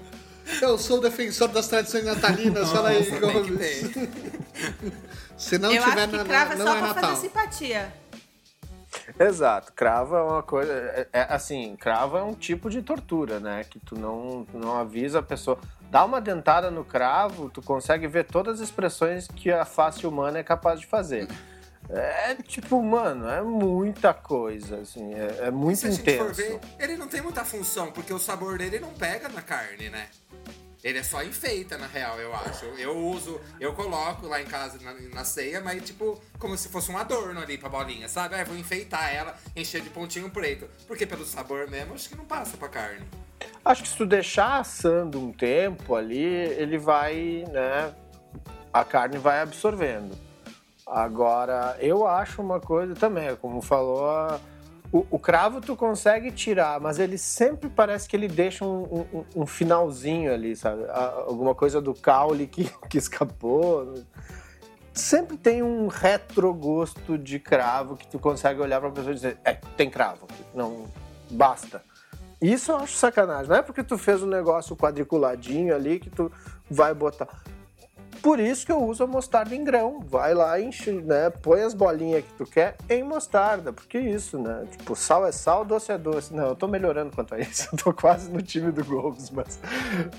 Eu sou o defensor das tradições natalinas, fala aí, Tem que Gomes. *laughs* Se não eu tiver acho que na, cravo é não só é pra Natal. fazer simpatia. Exato, cravo é uma coisa. É, é, assim, cravo é um tipo de tortura, né? Que tu não, tu não avisa a pessoa. Dá uma dentada no cravo, tu consegue ver todas as expressões que a face humana é capaz de fazer. É tipo, mano, é muita coisa, assim, é, é muito Se a gente for intenso. ver, ele não tem muita função, porque o sabor dele não pega na carne, né? Ele é só enfeita, na real, eu acho. Eu uso, eu coloco lá em casa na, na ceia, mas tipo, como se fosse um adorno ali pra bolinha, sabe? Ah, vou enfeitar ela, encher de pontinho preto. Porque pelo sabor mesmo, acho que não passa pra carne. Acho que se tu deixar assando um tempo ali, ele vai, né? A carne vai absorvendo. Agora, eu acho uma coisa também, como falou, o, o cravo tu consegue tirar, mas ele sempre parece que ele deixa um, um- um finalzinho ali, sabe? Alguma coisa do caule que, *laughs* que escapou. Sempre tem um retrogosto de cravo que tu consegue olhar pra pessoa e dizer, é, tem cravo, não basta. Isso eu acho sacanagem. Não é porque tu fez um negócio quadriculadinho ali que tu vai botar. Por isso que eu uso a mostarda em grão. Vai lá, enche, né? Põe as bolinhas que tu quer em mostarda. Porque isso, né? Tipo, sal é sal, doce é doce. Não, eu tô melhorando quanto a isso. *laughs* Eu tô quase no time do Gomes, mas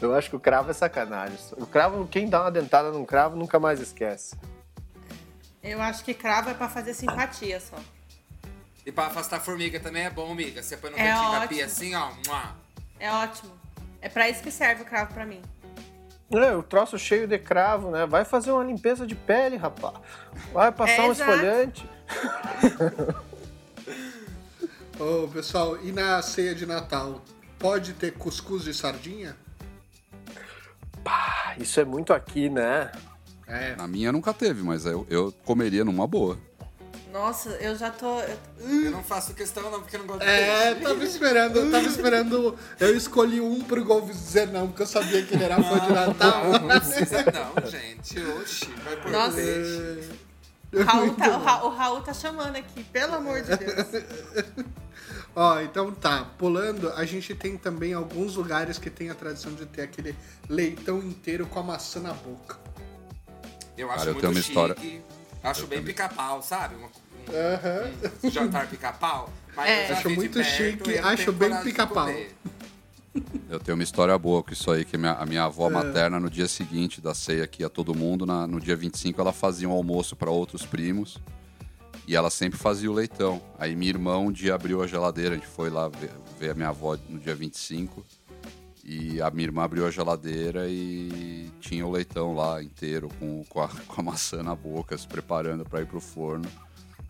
eu acho que o cravo é sacanagem. O cravo, quem dá uma dentada num cravo nunca mais esquece. Eu acho que cravo é pra fazer simpatia só. E pra afastar formiga também é bom, amiga. Você põe no É cantinho da ótimo. pia assim, ó. É ótimo. É pra isso que serve o cravo pra mim. É, o troço cheio de cravo, né? Vai fazer uma limpeza de pele, rapaz. Vai passar É, um exato. esfoliante. *laughs* Ô, pessoal, e na ceia de Natal? Pode ter cuscuz de sardinha? Ah, isso é muito aqui, né? É. Na minha nunca teve, mas eu, eu comeria numa boa. Nossa, eu já tô. eu- não faço questão não, porque eu não gosto de É, peixe. tava esperando, eu tava esperando. Eu escolhi um pro Golves dizer não, porque eu sabia que ele era fã de Natal. Não, não precisa *laughs* não, gente. Oxi, vai por Nossa. peixe. O Raul, tá, o, Ra- o Raul tá chamando aqui, pelo amor de Deus. *laughs* Ó, então tá, pulando, a gente tem também alguns lugares que tem a tradição de ter aquele leitão inteiro com a maçã na boca. Eu acho Cara, eu muito tenho uma chique. história- Acho Eu bem pica-pau, sabe? Um, um, Aham. um jantar pica-pau. Mas É. Acho muito perto, chique, acho bem pica-pau. Eu tenho uma história boa com isso aí, que minha- a minha É. avó materna, no dia seguinte da ceia que ia todo mundo, na- no dia 25, ela fazia um almoço para outros primos. E ela sempre fazia o leitão. Aí minha irmã um dia abriu a geladeira, a gente foi lá ver, ver a minha avó no dia 25. E a minha irmã abriu a geladeira e tinha o leitão lá inteiro, com, com, a, *laughs* com a maçã na boca, se preparando para ir pro forno.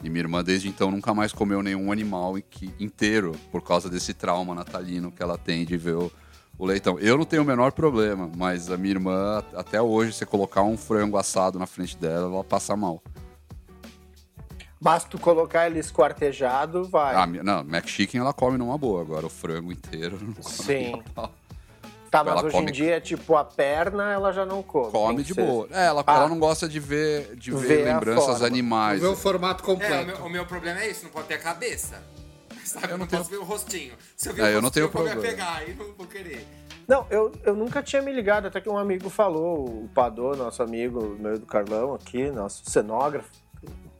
E minha irmã, desde então, nunca mais comeu nenhum animal inteiro, por causa desse trauma natalino que ela tem de ver o, o leitão. Eu não tenho o menor problema, mas a minha irmã, até hoje, se colocar um frango assado na frente dela, ela passa mal. Basta tu colocar ele esquartejado, vai. Ah, não, Mac Chicken ela come numa boa, agora o frango inteiro *laughs* não come Sim. Tá, mas ela hoje come- em dia, tipo, a perna ela já não come. Come de ser- boa. É, ela, Ah. ela não gosta de ver, de ver, lembranças animais. Ver o formato É, completo. o meu, o meu problema é isso, não pode ter a cabeça. *laughs* Sabe, eu não, não tenho- posso ver o rostinho. Se eu ver É, o eu não rostinho, tenho eu vou me problema. apegar e não vou querer. Não, eu, eu nunca tinha me ligado, até que um amigo falou, o Padô, nosso amigo, meu do Carlão aqui, nosso cenógrafo.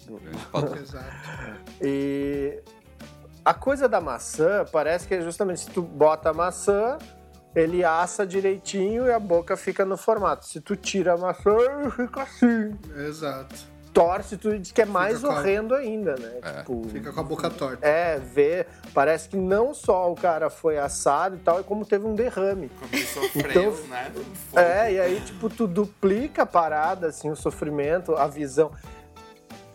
*laughs* Exato. E a coisa da maçã parece que é justamente se tu bota a maçã, ele assa direitinho e a boca fica no formato. Se tu tira a maçã, fica assim. Exato. Torce, tu diz que é mais com a- horrendo ainda, né? É, Tipo, Fica com a boca torta. É, ver. Parece que não só o cara foi assado e tal, é como teve um derrame. Como ele sofreu, Então- né? Fogo. É, e aí, tipo, tu duplica a parada, assim, o sofrimento, a visão.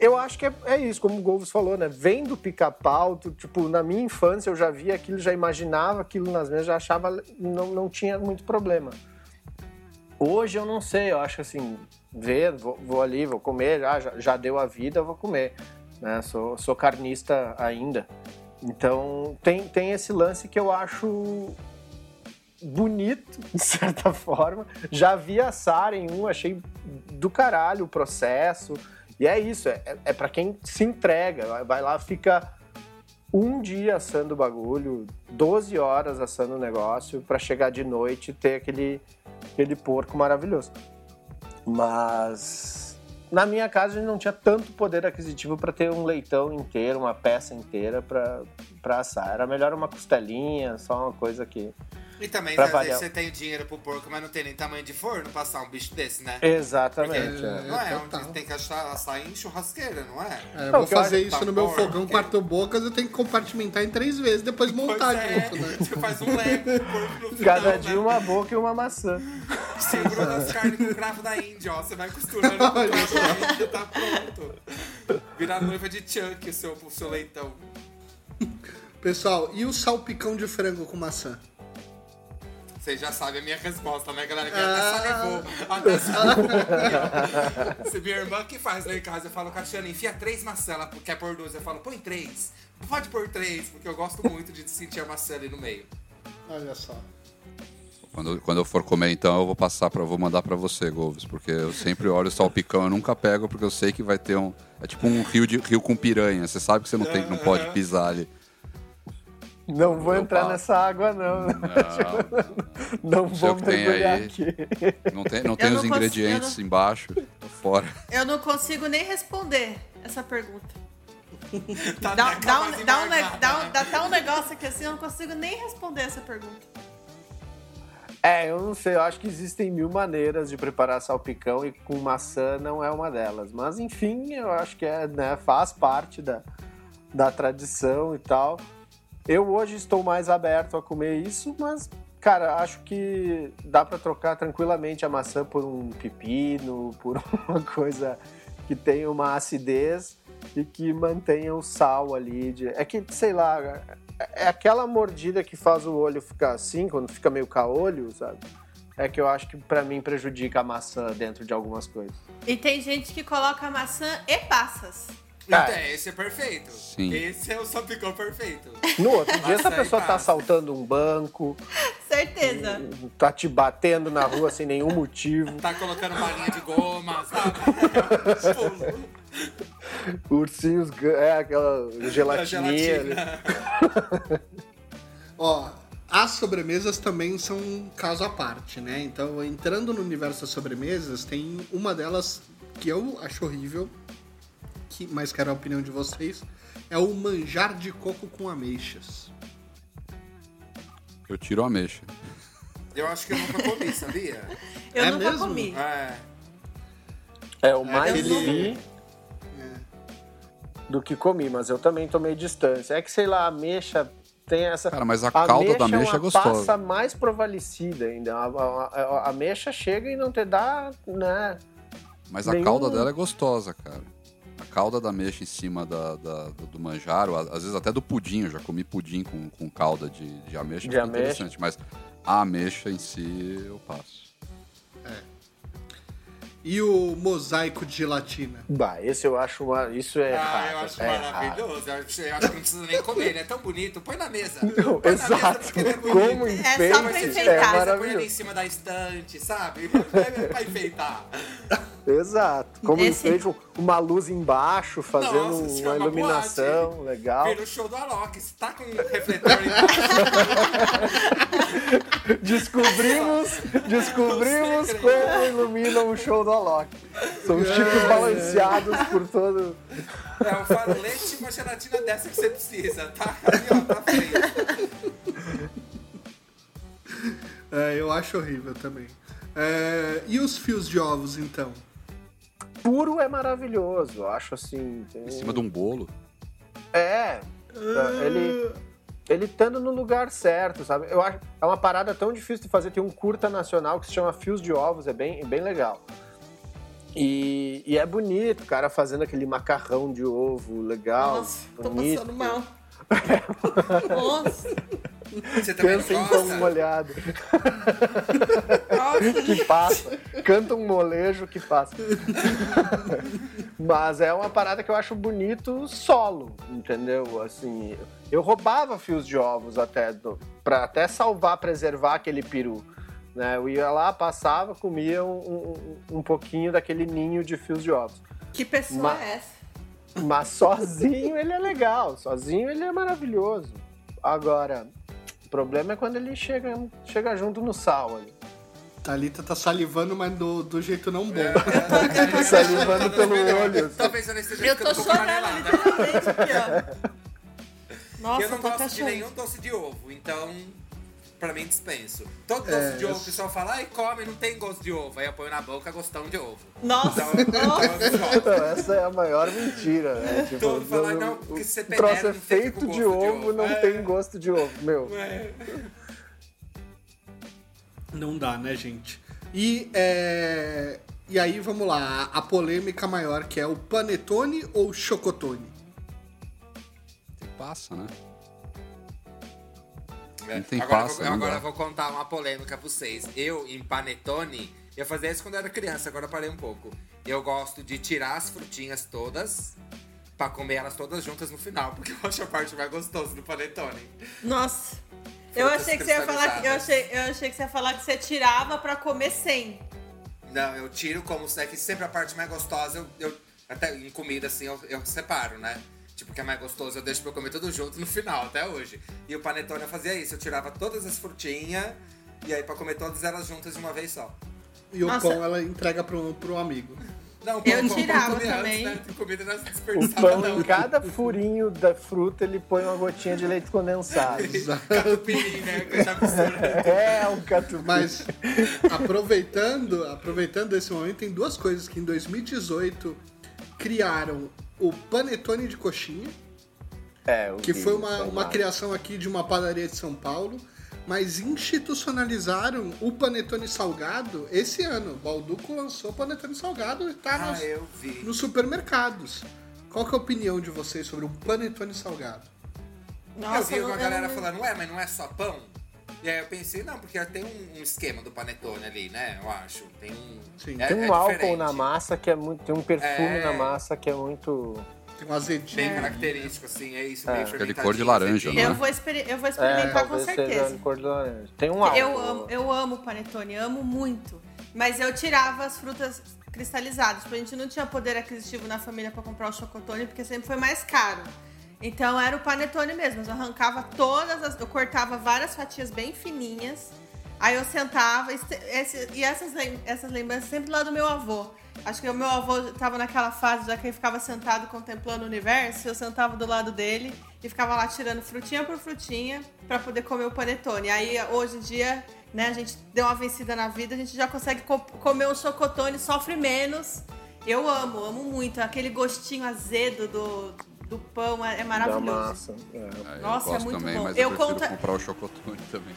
Eu acho que é, é isso, como o Golves falou, né? Vem do pica-pau, tipo, na minha infância eu já via aquilo, já imaginava aquilo nas mesas, já achava, não, não tinha muito problema. Hoje eu não sei, eu acho assim, ver, vou, vou ali, vou comer, ah, já, já deu a vida, vou comer. Né? Sou, sou carnista ainda. Então tem, tem esse lance que eu acho bonito, de certa *laughs* forma. Já vi assar em um, achei do caralho o processo. E é isso, é, é, é para quem se entrega. vai- lá, fica um dia assando o bagulho, 12 horas assando o negócio, para chegar de noite e ter aquele, aquele porco maravilhoso. Mas na minha casa a gente não tinha tanto poder aquisitivo para ter um leitão inteiro, uma peça inteira para assar. Era melhor uma costelinha, só uma coisa que. E também, Pra às vezes, variar. você tem o dinheiro pro porco, mas não tem nem tamanho de forno passar um bicho desse, né? Exatamente. É. é. Não é, total. onde tem que achar açaí em churrasqueira, não é? É, eu Não, vou fazer isso tá no meu bom, fogão ok. quarto bocas, eu tenho que compartimentar em três vezes, depois montar de é, novo, né? Você faz um lego com o porco no *laughs* final, Cada né? dia uma boca e uma maçã. Segura das carnes com o cravo da Índia, ó. Você vai costurando com o cravo da Índia, tá pronto. Virar noiva de Chuck, o seu, o seu leitão. Pessoal, e o salpicão de frango com maçã? Vocês já sabem a minha resposta, né, galera? Que Ah. até salivou. Até salivou. Se minha irmã que faz lá em casa, eu falo, Cassiana, enfia três maçãs, ela quer pôr duas. Eu falo, põe três. Pode pôr três, porque eu gosto muito de sentir a maçã ali no meio. Olha só. Quando, quando eu for comer, então, eu vou passar para, vou mandar para você, Golves, porque eu sempre olho o salpicão, eu nunca pego porque eu sei que vai ter um, é tipo um rio de rio com piranha. Você sabe que você não tem, não pode pisar ali. Não vou entrar nessa água, não. Não, *laughs* Não vou mergulhar aí. aqui. não tem, não tem não os ingredientes eu embaixo, tô fora. Eu não consigo nem responder essa pergunta. Tá Dá, dá a um, dá, um, dá, né? dá até um negócio aqui assim, eu não consigo nem responder essa pergunta. É, eu não sei, eu acho que existem mil maneiras de preparar salpicão e com maçã não é uma delas. Mas enfim, eu acho que é, né, faz parte da, da tradição e tal. Eu hoje estou mais aberto a comer isso, mas, cara, acho que dá para trocar tranquilamente a maçã por um pepino, por *laughs* uma coisa que tenha uma acidez e que mantenha o sal ali. De... É que, sei lá, é aquela mordida que faz o olho ficar assim, quando fica meio caolho, sabe? É que eu acho que pra mim prejudica a maçã dentro de algumas coisas. E tem gente que coloca maçã e passas. Então, Ah. esse é perfeito. Sim. Esse é o salpicão perfeito. No outro dia, essa pessoa tá assaltando um banco, Certeza. tá te batendo na rua sem nenhum motivo, Tá colocando balinha de goma, sabe? *laughs* Ursinhos, é aquela gelatininha. gelatina. *laughs* Ó, as sobremesas também são um caso à parte, né? Então, entrando no universo das sobremesas, tem uma delas que eu acho horrível, que, mas quero a opinião de vocês, é o manjar de coco com ameixas. Eu tiro a ameixa. Eu acho que eu nunca comi, sabia? *laughs* Eu É nunca mesmo? comi. É. É o mais aquele- vi do que comi, mas eu também tomei distância. É que, sei lá, a ameixa tem essa... Cara, mas a calda da ameixa é é uma gostosa. passa mais provalecida ainda. A, a- a- a ameixa chega e não te dá, né? Mas a Nenhum- calda dela é gostosa, cara. A calda da ameixa em cima da, da- do, do manjaro, às vezes até do pudim, eu já comi pudim com, com calda de, de ameixa, De ameixa. interessante. Mas a ameixa em si, eu passo. E o mosaico de gelatina? Bah, esse eu acho uma... Isso é Ah, eu acho é maravilhoso. Eu acho, eu acho que não precisa nem comer, ele é tão bonito. Põe na mesa. Não, Põe na mesa exato. porque ele é bonito. Como É só pra enfeitar. é você põe ali em maravilhoso. cima da estante, sabe? *laughs* É pra enfeitar. Exato. Como Esse- enfeite, uma luz embaixo, fazendo Nossa, é uma uma iluminação legal. Vira o show do Alok. Se tá com um refletor embaixo, *laughs* Descobrimos, descobrimos como ilumina o show do Alok. São chicos balanceados por todo. é um farolete e uma gelatina dessa que você precisa. Tá ali, ó, tá feio. É, eu acho horrível também. É, e os fios de ovos, então? Puro é maravilhoso, eu acho assim. tem- Em cima de um bolo. É. Ele. Ele estando no lugar certo, sabe? Eu acho é uma parada tão difícil de fazer. Tem um curta nacional que se chama Fios de Ovos, é bem, bem legal. E, e é bonito, o cara fazendo aquele macarrão de ovo legal. Nossa, tô bonito. passando mal. *laughs* Nossa, Você também Pensa não em pão gosta? molhado. nossa. que passa. Canta um molejo que passa. Mas é uma parada que eu acho bonito solo, entendeu? Assim, eu roubava fios de ovos até do, pra até salvar, preservar aquele peru. Né? Eu ia lá, passava, comia um, um, um pouquinho daquele ninho de fios de ovos. Que pessoa Ma- é essa? Mas sozinho ele é legal, sozinho ele é maravilhoso. Agora, problema é quando ele chega, chega junto no sal ali. Thalita tá salivando, mas do, do jeito não bom. É, *laughs* salivando tá pelo melhor. olho. Talvez eu não esteja Eu tô chorando literalmente aqui, ó. Nossa, eu não tô até gosto de nenhum doce de ovo, então pra mim dispenso. Todo doce É, de eu- ovo o pessoal fala, ai, come, não tem gosto de ovo. Aí eu ponho na boca gostão de ovo. Nossa, Então, nossa. então eu. Então, essa é a maior mentira, né? Tipo, Todo fala, não- porque você é feito de gosto de ovo, ovo. não É. tem gosto de ovo, meu. É. Não dá, né, gente? E, é, e aí, vamos lá. A polêmica maior que é o panetone ou chocotone? Tem passa, né? É. Não tem agora passa, vou, não agora dá. vou contar uma polêmica pra vocês. Eu, em panetone, eu fazia isso quando eu era criança, agora eu parei um pouco. Eu gosto de tirar as frutinhas todas pra comer elas todas juntas no final, porque *laughs* eu acho a parte mais gostosa do panetone. Nossa. Eu achei que você ia falar que eu achei, eu achei que você ia falar que você tirava pra comer sem. Não, eu tiro como se é que sempre a parte mais gostosa, eu, eu- até em comida assim, eu, eu separo, né? Tipo, que é mais gostoso, eu deixo pra eu comer tudo junto no final, até hoje. E o panetone eu fazia isso, eu tirava todas as frutinhas e aí pra comer todas elas juntas de uma vez só. E o Nossa. pão ela entrega pro, pro amigo. Não, o Eu pão- o pão tirava comia também. Antes, né? *laughs* Tem comida não O desperdiçava pão, não. em cada furinho da fruta, ele põe uma gotinha de leite condensado. *laughs* Catupiry, né? *laughs* É, um catupiry. Mas aproveitando, aproveitando esse momento, tem duas coisas que em 2018 criaram o panetone de coxinha, É, que vi foi uma, uma criação aqui de uma padaria de São Paulo, mas institucionalizaram o panetone salgado esse ano. Balduco lançou o panetone salgado e tá Ah, nos, eu vi. nos supermercados. Qual que é a opinião de vocês sobre o panetone salgado? eu Nossa, vi eu uma não- galera não- falando, ué, mas não é só pão? E aí eu pensei, não, porque tem um, um esquema do panetone ali, né? Eu acho. Tem um. Sim. é- Tem um é álcool diferente. na massa que é muito. Tem um perfume É. na massa que é muito. Tem um azedinho. Bem característico, assim, é isso, É. bem Aquele cor de laranja, azedinho. Eu né? vou, experi- eu vou É, experimentar com certeza. cor de laranja. Tem um álcool. Eu amo, eu amo panetone, amo muito. Mas eu tirava as frutas cristalizadas. Tipo, a gente não tinha poder aquisitivo na família pra comprar o chocotone, porque sempre foi mais caro. Então era o panetone mesmo. Eu arrancava todas as. Eu cortava várias fatias bem fininhas. Aí eu sentava. e essas, essas lembranças sempre lá do meu avô. Acho que o meu avô tava naquela fase já que ele ficava sentado contemplando o universo. Eu sentava do lado dele e ficava lá tirando frutinha por frutinha pra poder comer o panetone. Aí hoje em dia, né, a gente deu uma vencida na vida, a gente já consegue co- comer um chocotone, sofre menos. Eu amo, amo muito. Aquele gostinho azedo do, do pão é, é da maravilhoso. massa. É. É, Nossa, eu é muito também, bom. mas Eu eu, conto- comprar o chocotone também.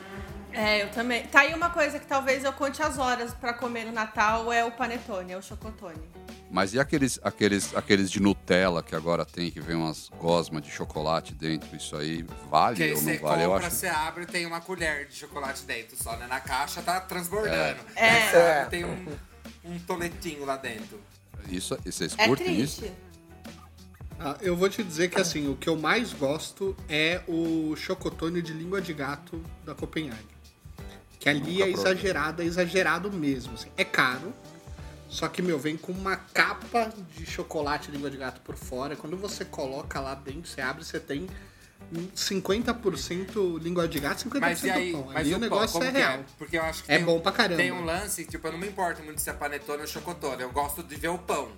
É, eu também. Tá aí uma coisa que talvez eu conte as horas pra comer no Natal, é o panetone, é o chocotone. Mas e aqueles, aqueles, aqueles de Nutella que agora tem, que vem umas gosmas de chocolate dentro? Isso aí vale Que ou você não vale? Eu compra, acho você abre e tem uma colher de chocolate dentro só, né? Na caixa tá transbordando. É. É. abre, tem um, um toletinho lá dentro. isso. Vocês É curtem triste. isso? Ah, eu vou te dizer que assim, o que eu mais gosto é o chocotone de língua de gato da Copenhague. Que ali Nunca é exagerado, é exagerado mesmo. assim. É caro, só que, meu, vem com uma capa de chocolate língua de gato por fora. Quando você coloca lá dentro, você abre, você tem 50% língua de gato, 50% Mas e aí, pão. mas Ali e o pão, negócio é que real. é? Porque eu acho que É tem bom um- pra caramba. Tem um lance, tipo, eu não me importo muito se é panetone ou chocotone. Eu gosto de ver o pão.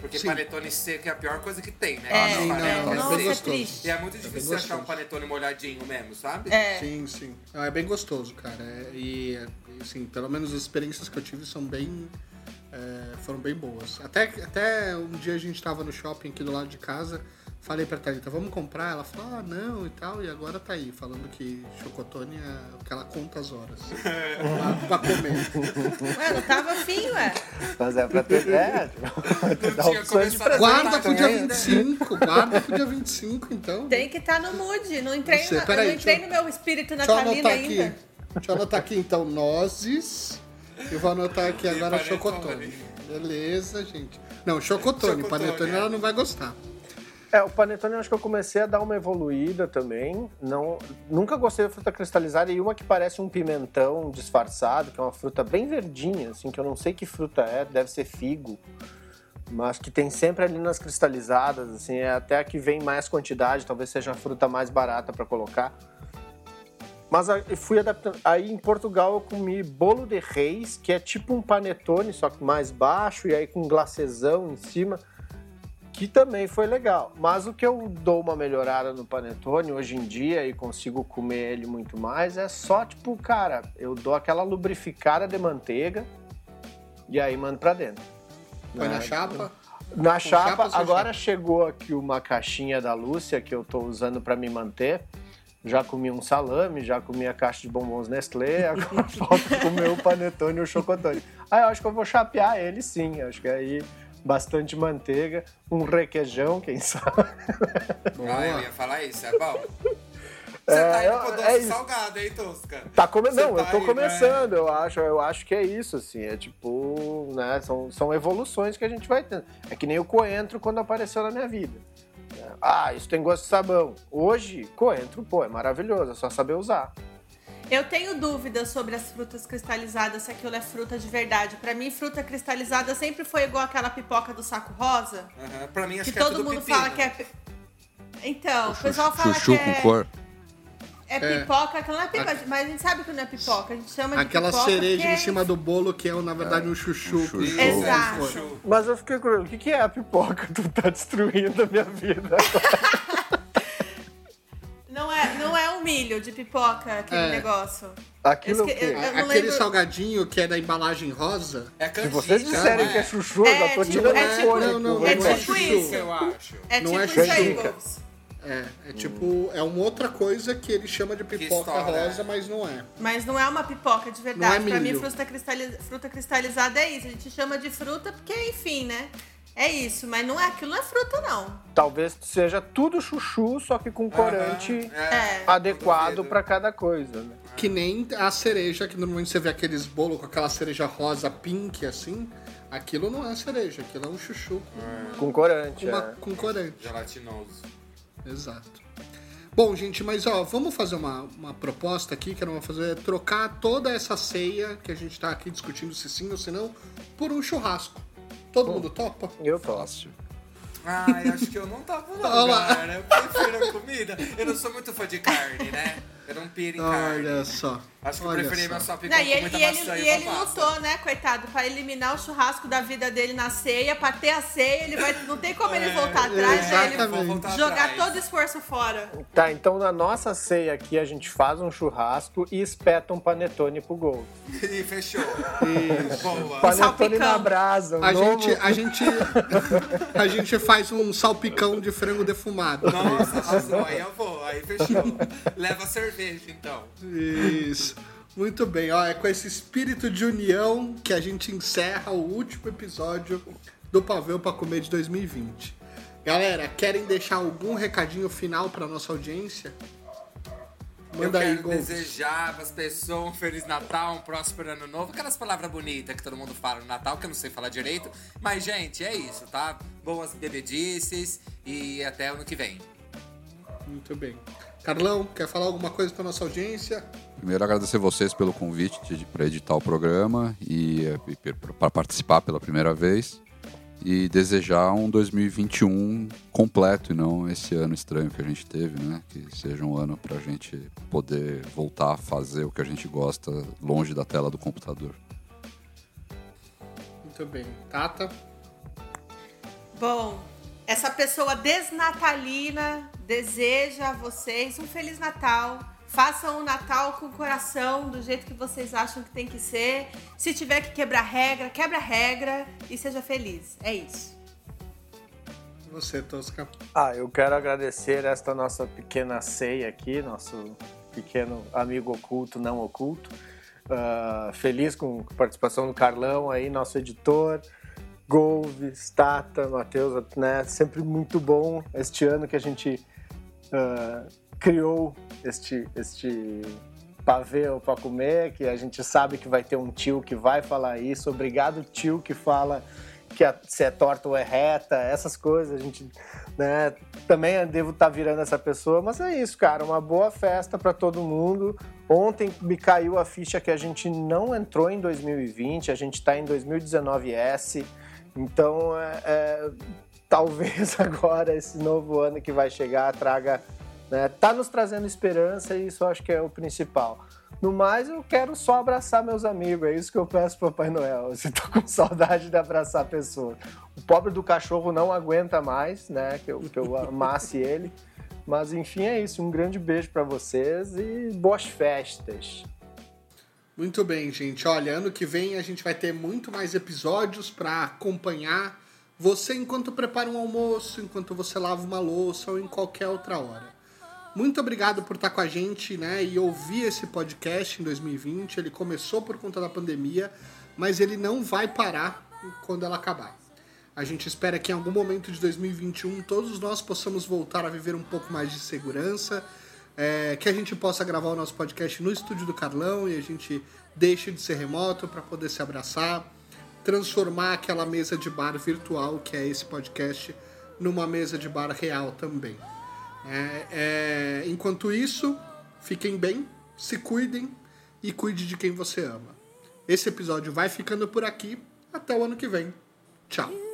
Porque Sim. panetone seco é a pior coisa que tem, né? É, Sim, não, Panetone é bem nossa, é gostoso. triste. E é muito bem difícil você achar um panetone molhadinho mesmo, sabe? É. Sim, sim. Não, é bem gostoso, cara. É- e, assim, pelo menos as experiências que eu tive são bem. é, foram bem boas. Até, até um dia a gente tava no shopping aqui do lado de casa, falei pra Thalita, vamos comprar? Ela falou, ah, não e tal, e agora tá aí, falando que chocotone é o que ela conta as horas *laughs* pra, pra comer. Ué, não tava afim, ué. Mas é pra ter. É, pra dar tinha opções de começado Guarda pro dia também, né? 25, guarda pro dia 25, então. Tem que estar no mood. Não entrei, Você- na- eu peraí, não entrei deixa no meu espírito natalino anotar ainda. aqui. Deixa eu anotar aqui então, nozes. Eu vou anotar aqui agora chocotone. Beleza, gente. Não, chocotone. Chocotone, Panetone é. ela não vai gostar. É, o panetone eu acho que eu comecei a dar uma evoluída também. Não, nunca gostei da fruta cristalizada e uma que parece um pimentão disfarçado, que é uma fruta bem verdinha, assim, que eu não sei que fruta é, deve ser figo. Mas que tem sempre ali nas cristalizadas, assim, é até a que vem mais quantidade, talvez seja a fruta mais barata para colocar. Mas fui adaptando. Aí em Portugal eu comi bolo de reis, que é tipo um panetone, só que mais baixo, e aí com glacezão em cima que também foi legal. Mas o que eu dou uma melhorada no panetone hoje em dia e consigo comer ele muito mais é só tipo, cara, eu dou aquela lubrificada de manteiga e aí mando pra dentro. Põe né? na chapa. Na chapa chapa, agora chegou aqui uma caixinha da Lúcia que eu tô usando para me manter. Já comi um salame, já comi a caixa de bombons Nestlé, *laughs* agora falta comer o panetone e o chocotone. Ah, eu acho que eu vou chapear ele sim, acho que aí bastante manteiga, um requeijão, quem sabe. Ah, eu ia falar isso, é bom. *laughs* Você É, tá indo pro é doce isso. salgado, hein, Tosca? Tá come... Você Não, tá eu tô aí, começando, eu acho, eu acho que é isso, assim, é tipo, né, são, são evoluções que a gente vai tendo. É que nem o coentro quando apareceu na minha vida. Ah, isso tem gosto de sabão. Hoje, coentro, pô, é maravilhoso, é só saber usar. Eu tenho dúvidas sobre as frutas cristalizadas, se aquilo é fruta de verdade. Pra mim, fruta cristalizada sempre foi igual aquela pipoca do saco rosa. Aham, Pra mim, acho que que, é todo mundo pepino. fala que é. Então, o pessoal fala Chuchu que com é, cor. é pipoca, que não é pipoca, mas a gente sabe que não é pipoca, a gente chama de Aquela pipoca cereja porque em cima do bolo que é, na verdade, um chuchu. um chuchu. Exato. Chuchu. Mas eu fiquei curioso, o que que é a pipoca? Tu tá destruindo a minha vida. *laughs* Não é, não é um milho de pipoca, aquele É. negócio. Aquilo é esque- quê? eu- eu- não Aquele lembro- salgadinho que é da embalagem rosa. É Se canjica, vocês disserem não que é chuchu, eu já tô É, tipo- tirando é tipo- não, não, pô, é tipo chuchu. isso. eu acho. É Não tipo é isso aí. É, é tipo, é uma outra coisa que ele chama de pipoca história, rosa, é. mas não é. Mas não é uma pipoca de Não é verdade. pra mim, milho. fruta, cristali- fruta cristalizada é isso. A gente chama de fruta porque, enfim, né? É isso, mas não é aquilo não é fruta, não. Talvez seja tudo chuchu, só que com corante É. adequado duvido. pra cada coisa, né? Que nem a cereja, que normalmente você vê aqueles bolos com aquela cereja rosa pink, assim. Aquilo não é cereja, aquilo é um chuchu com, Com corante, uma- é. com corante. Gelatinoso. Exato. Bom, gente, mas ó, vamos fazer uma, uma proposta aqui que nós vamos fazer é trocar toda essa ceia que a gente tá aqui discutindo se sim ou se não por um churrasco. Todo mundo topa? Eu. Fácil. Ai, acho que eu não tava Olha não, lá. cara. Eu prefiro a comida. Eu não sou muito fã de carne, né? Eu não piro em carne. Olha só. Acho que eu olha preferia só. meu salpicão Não, e com ele, muita e ele, e ele lutou, né, coitado, pra eliminar o churrasco da vida dele na ceia, pra ter a ceia, ele vai. Não tem como ele voltar atrás, né? Ele voltar jogar atrás. todo o esforço fora. Tá, então na nossa ceia aqui a gente faz um churrasco e espeta um panetone pro gol. E fechou. Boa. Panetone salpicão. na brasa, um A novo... gente, a gente, a gente faz um salpicão de frango defumado. Nossa, arrasou. Aí eu vou. Aí fechou. Leva cerveja, então. Isso. Muito bem, ó, é com esse espírito de união que a gente encerra o último episódio do Pavel para Comer de 2020. Galera, querem deixar algum recadinho final para nossa audiência? Manda eu aí, quero Gomes. desejar para as pessoas um Feliz Natal, um próspero ano novo. Aquelas palavras bonitas que todo mundo fala no Natal, que eu não sei falar direito. Mas, gente, é isso, tá? Boas bebedices e até ano que vem. Muito bem. Carlão, quer falar alguma coisa para nossa audiência? Primeiro, agradecer vocês pelo convite para editar o programa e, para participar pela primeira vez. E desejar um 2021 completo e não esse ano estranho que a gente teve, né? Que seja um ano para a gente poder voltar a fazer o que a gente gosta longe da tela do computador. Muito bem. Tata? Bom, essa pessoa desnatalina deseja a vocês um Feliz Natal. Façam o Natal com o coração, do jeito que vocês acham que tem que ser. Se tiver que quebrar regra, quebra regra e seja feliz. É isso. Você, Tosca. Ah, eu quero agradecer esta nossa pequena ceia aqui, nosso pequeno amigo oculto, não oculto. Ah, feliz com a participação do Carlão aí, nosso editor. Golves, Tata, Matheus, né? Sempre muito bom este ano que a gente ah, criou este, este pavê para comer, que a gente sabe que vai ter um tio que vai falar isso. Obrigado, tio, que fala que a, se é torta ou é reta, essas coisas. A gente né, também devo estar virando essa pessoa, mas é isso, cara. Uma boa festa para todo mundo. Ontem me caiu a ficha que a gente não entrou em 2020, a gente está em 2019S. Então, é, é, talvez *laughs* agora esse novo ano que vai chegar traga né, tá nos trazendo esperança e isso eu acho que é o principal. No mais, eu quero só abraçar meus amigos, é isso que eu peço pro Papai Noel. Eu tô com *laughs* saudade de abraçar pessoas. O pobre do cachorro não aguenta mais, né, que eu, que eu amasse ele. Mas enfim, é isso. Um grande beijo para vocês e boas festas. Muito bem, gente. Olha, ano que vem a gente vai ter muito mais episódios para acompanhar você enquanto prepara um almoço, enquanto você lava uma louça ou em qualquer outra hora. Muito obrigado por estar com a gente, né, e ouvir esse podcast em 2020. Ele começou por conta da pandemia, mas ele não vai parar quando ela acabar. A gente espera que em algum momento de 2021 todos nós possamos voltar a viver um pouco mais de segurança, é, que a gente possa gravar o nosso podcast no estúdio do Carlão e a gente deixe de ser remoto para poder se abraçar, transformar aquela mesa de bar virtual que é esse podcast numa mesa de bar real também. É, é, enquanto isso, fiquem bem, se cuidem e cuide de quem você ama. Esse episódio vai ficando por aqui. Até o ano que vem. Tchau.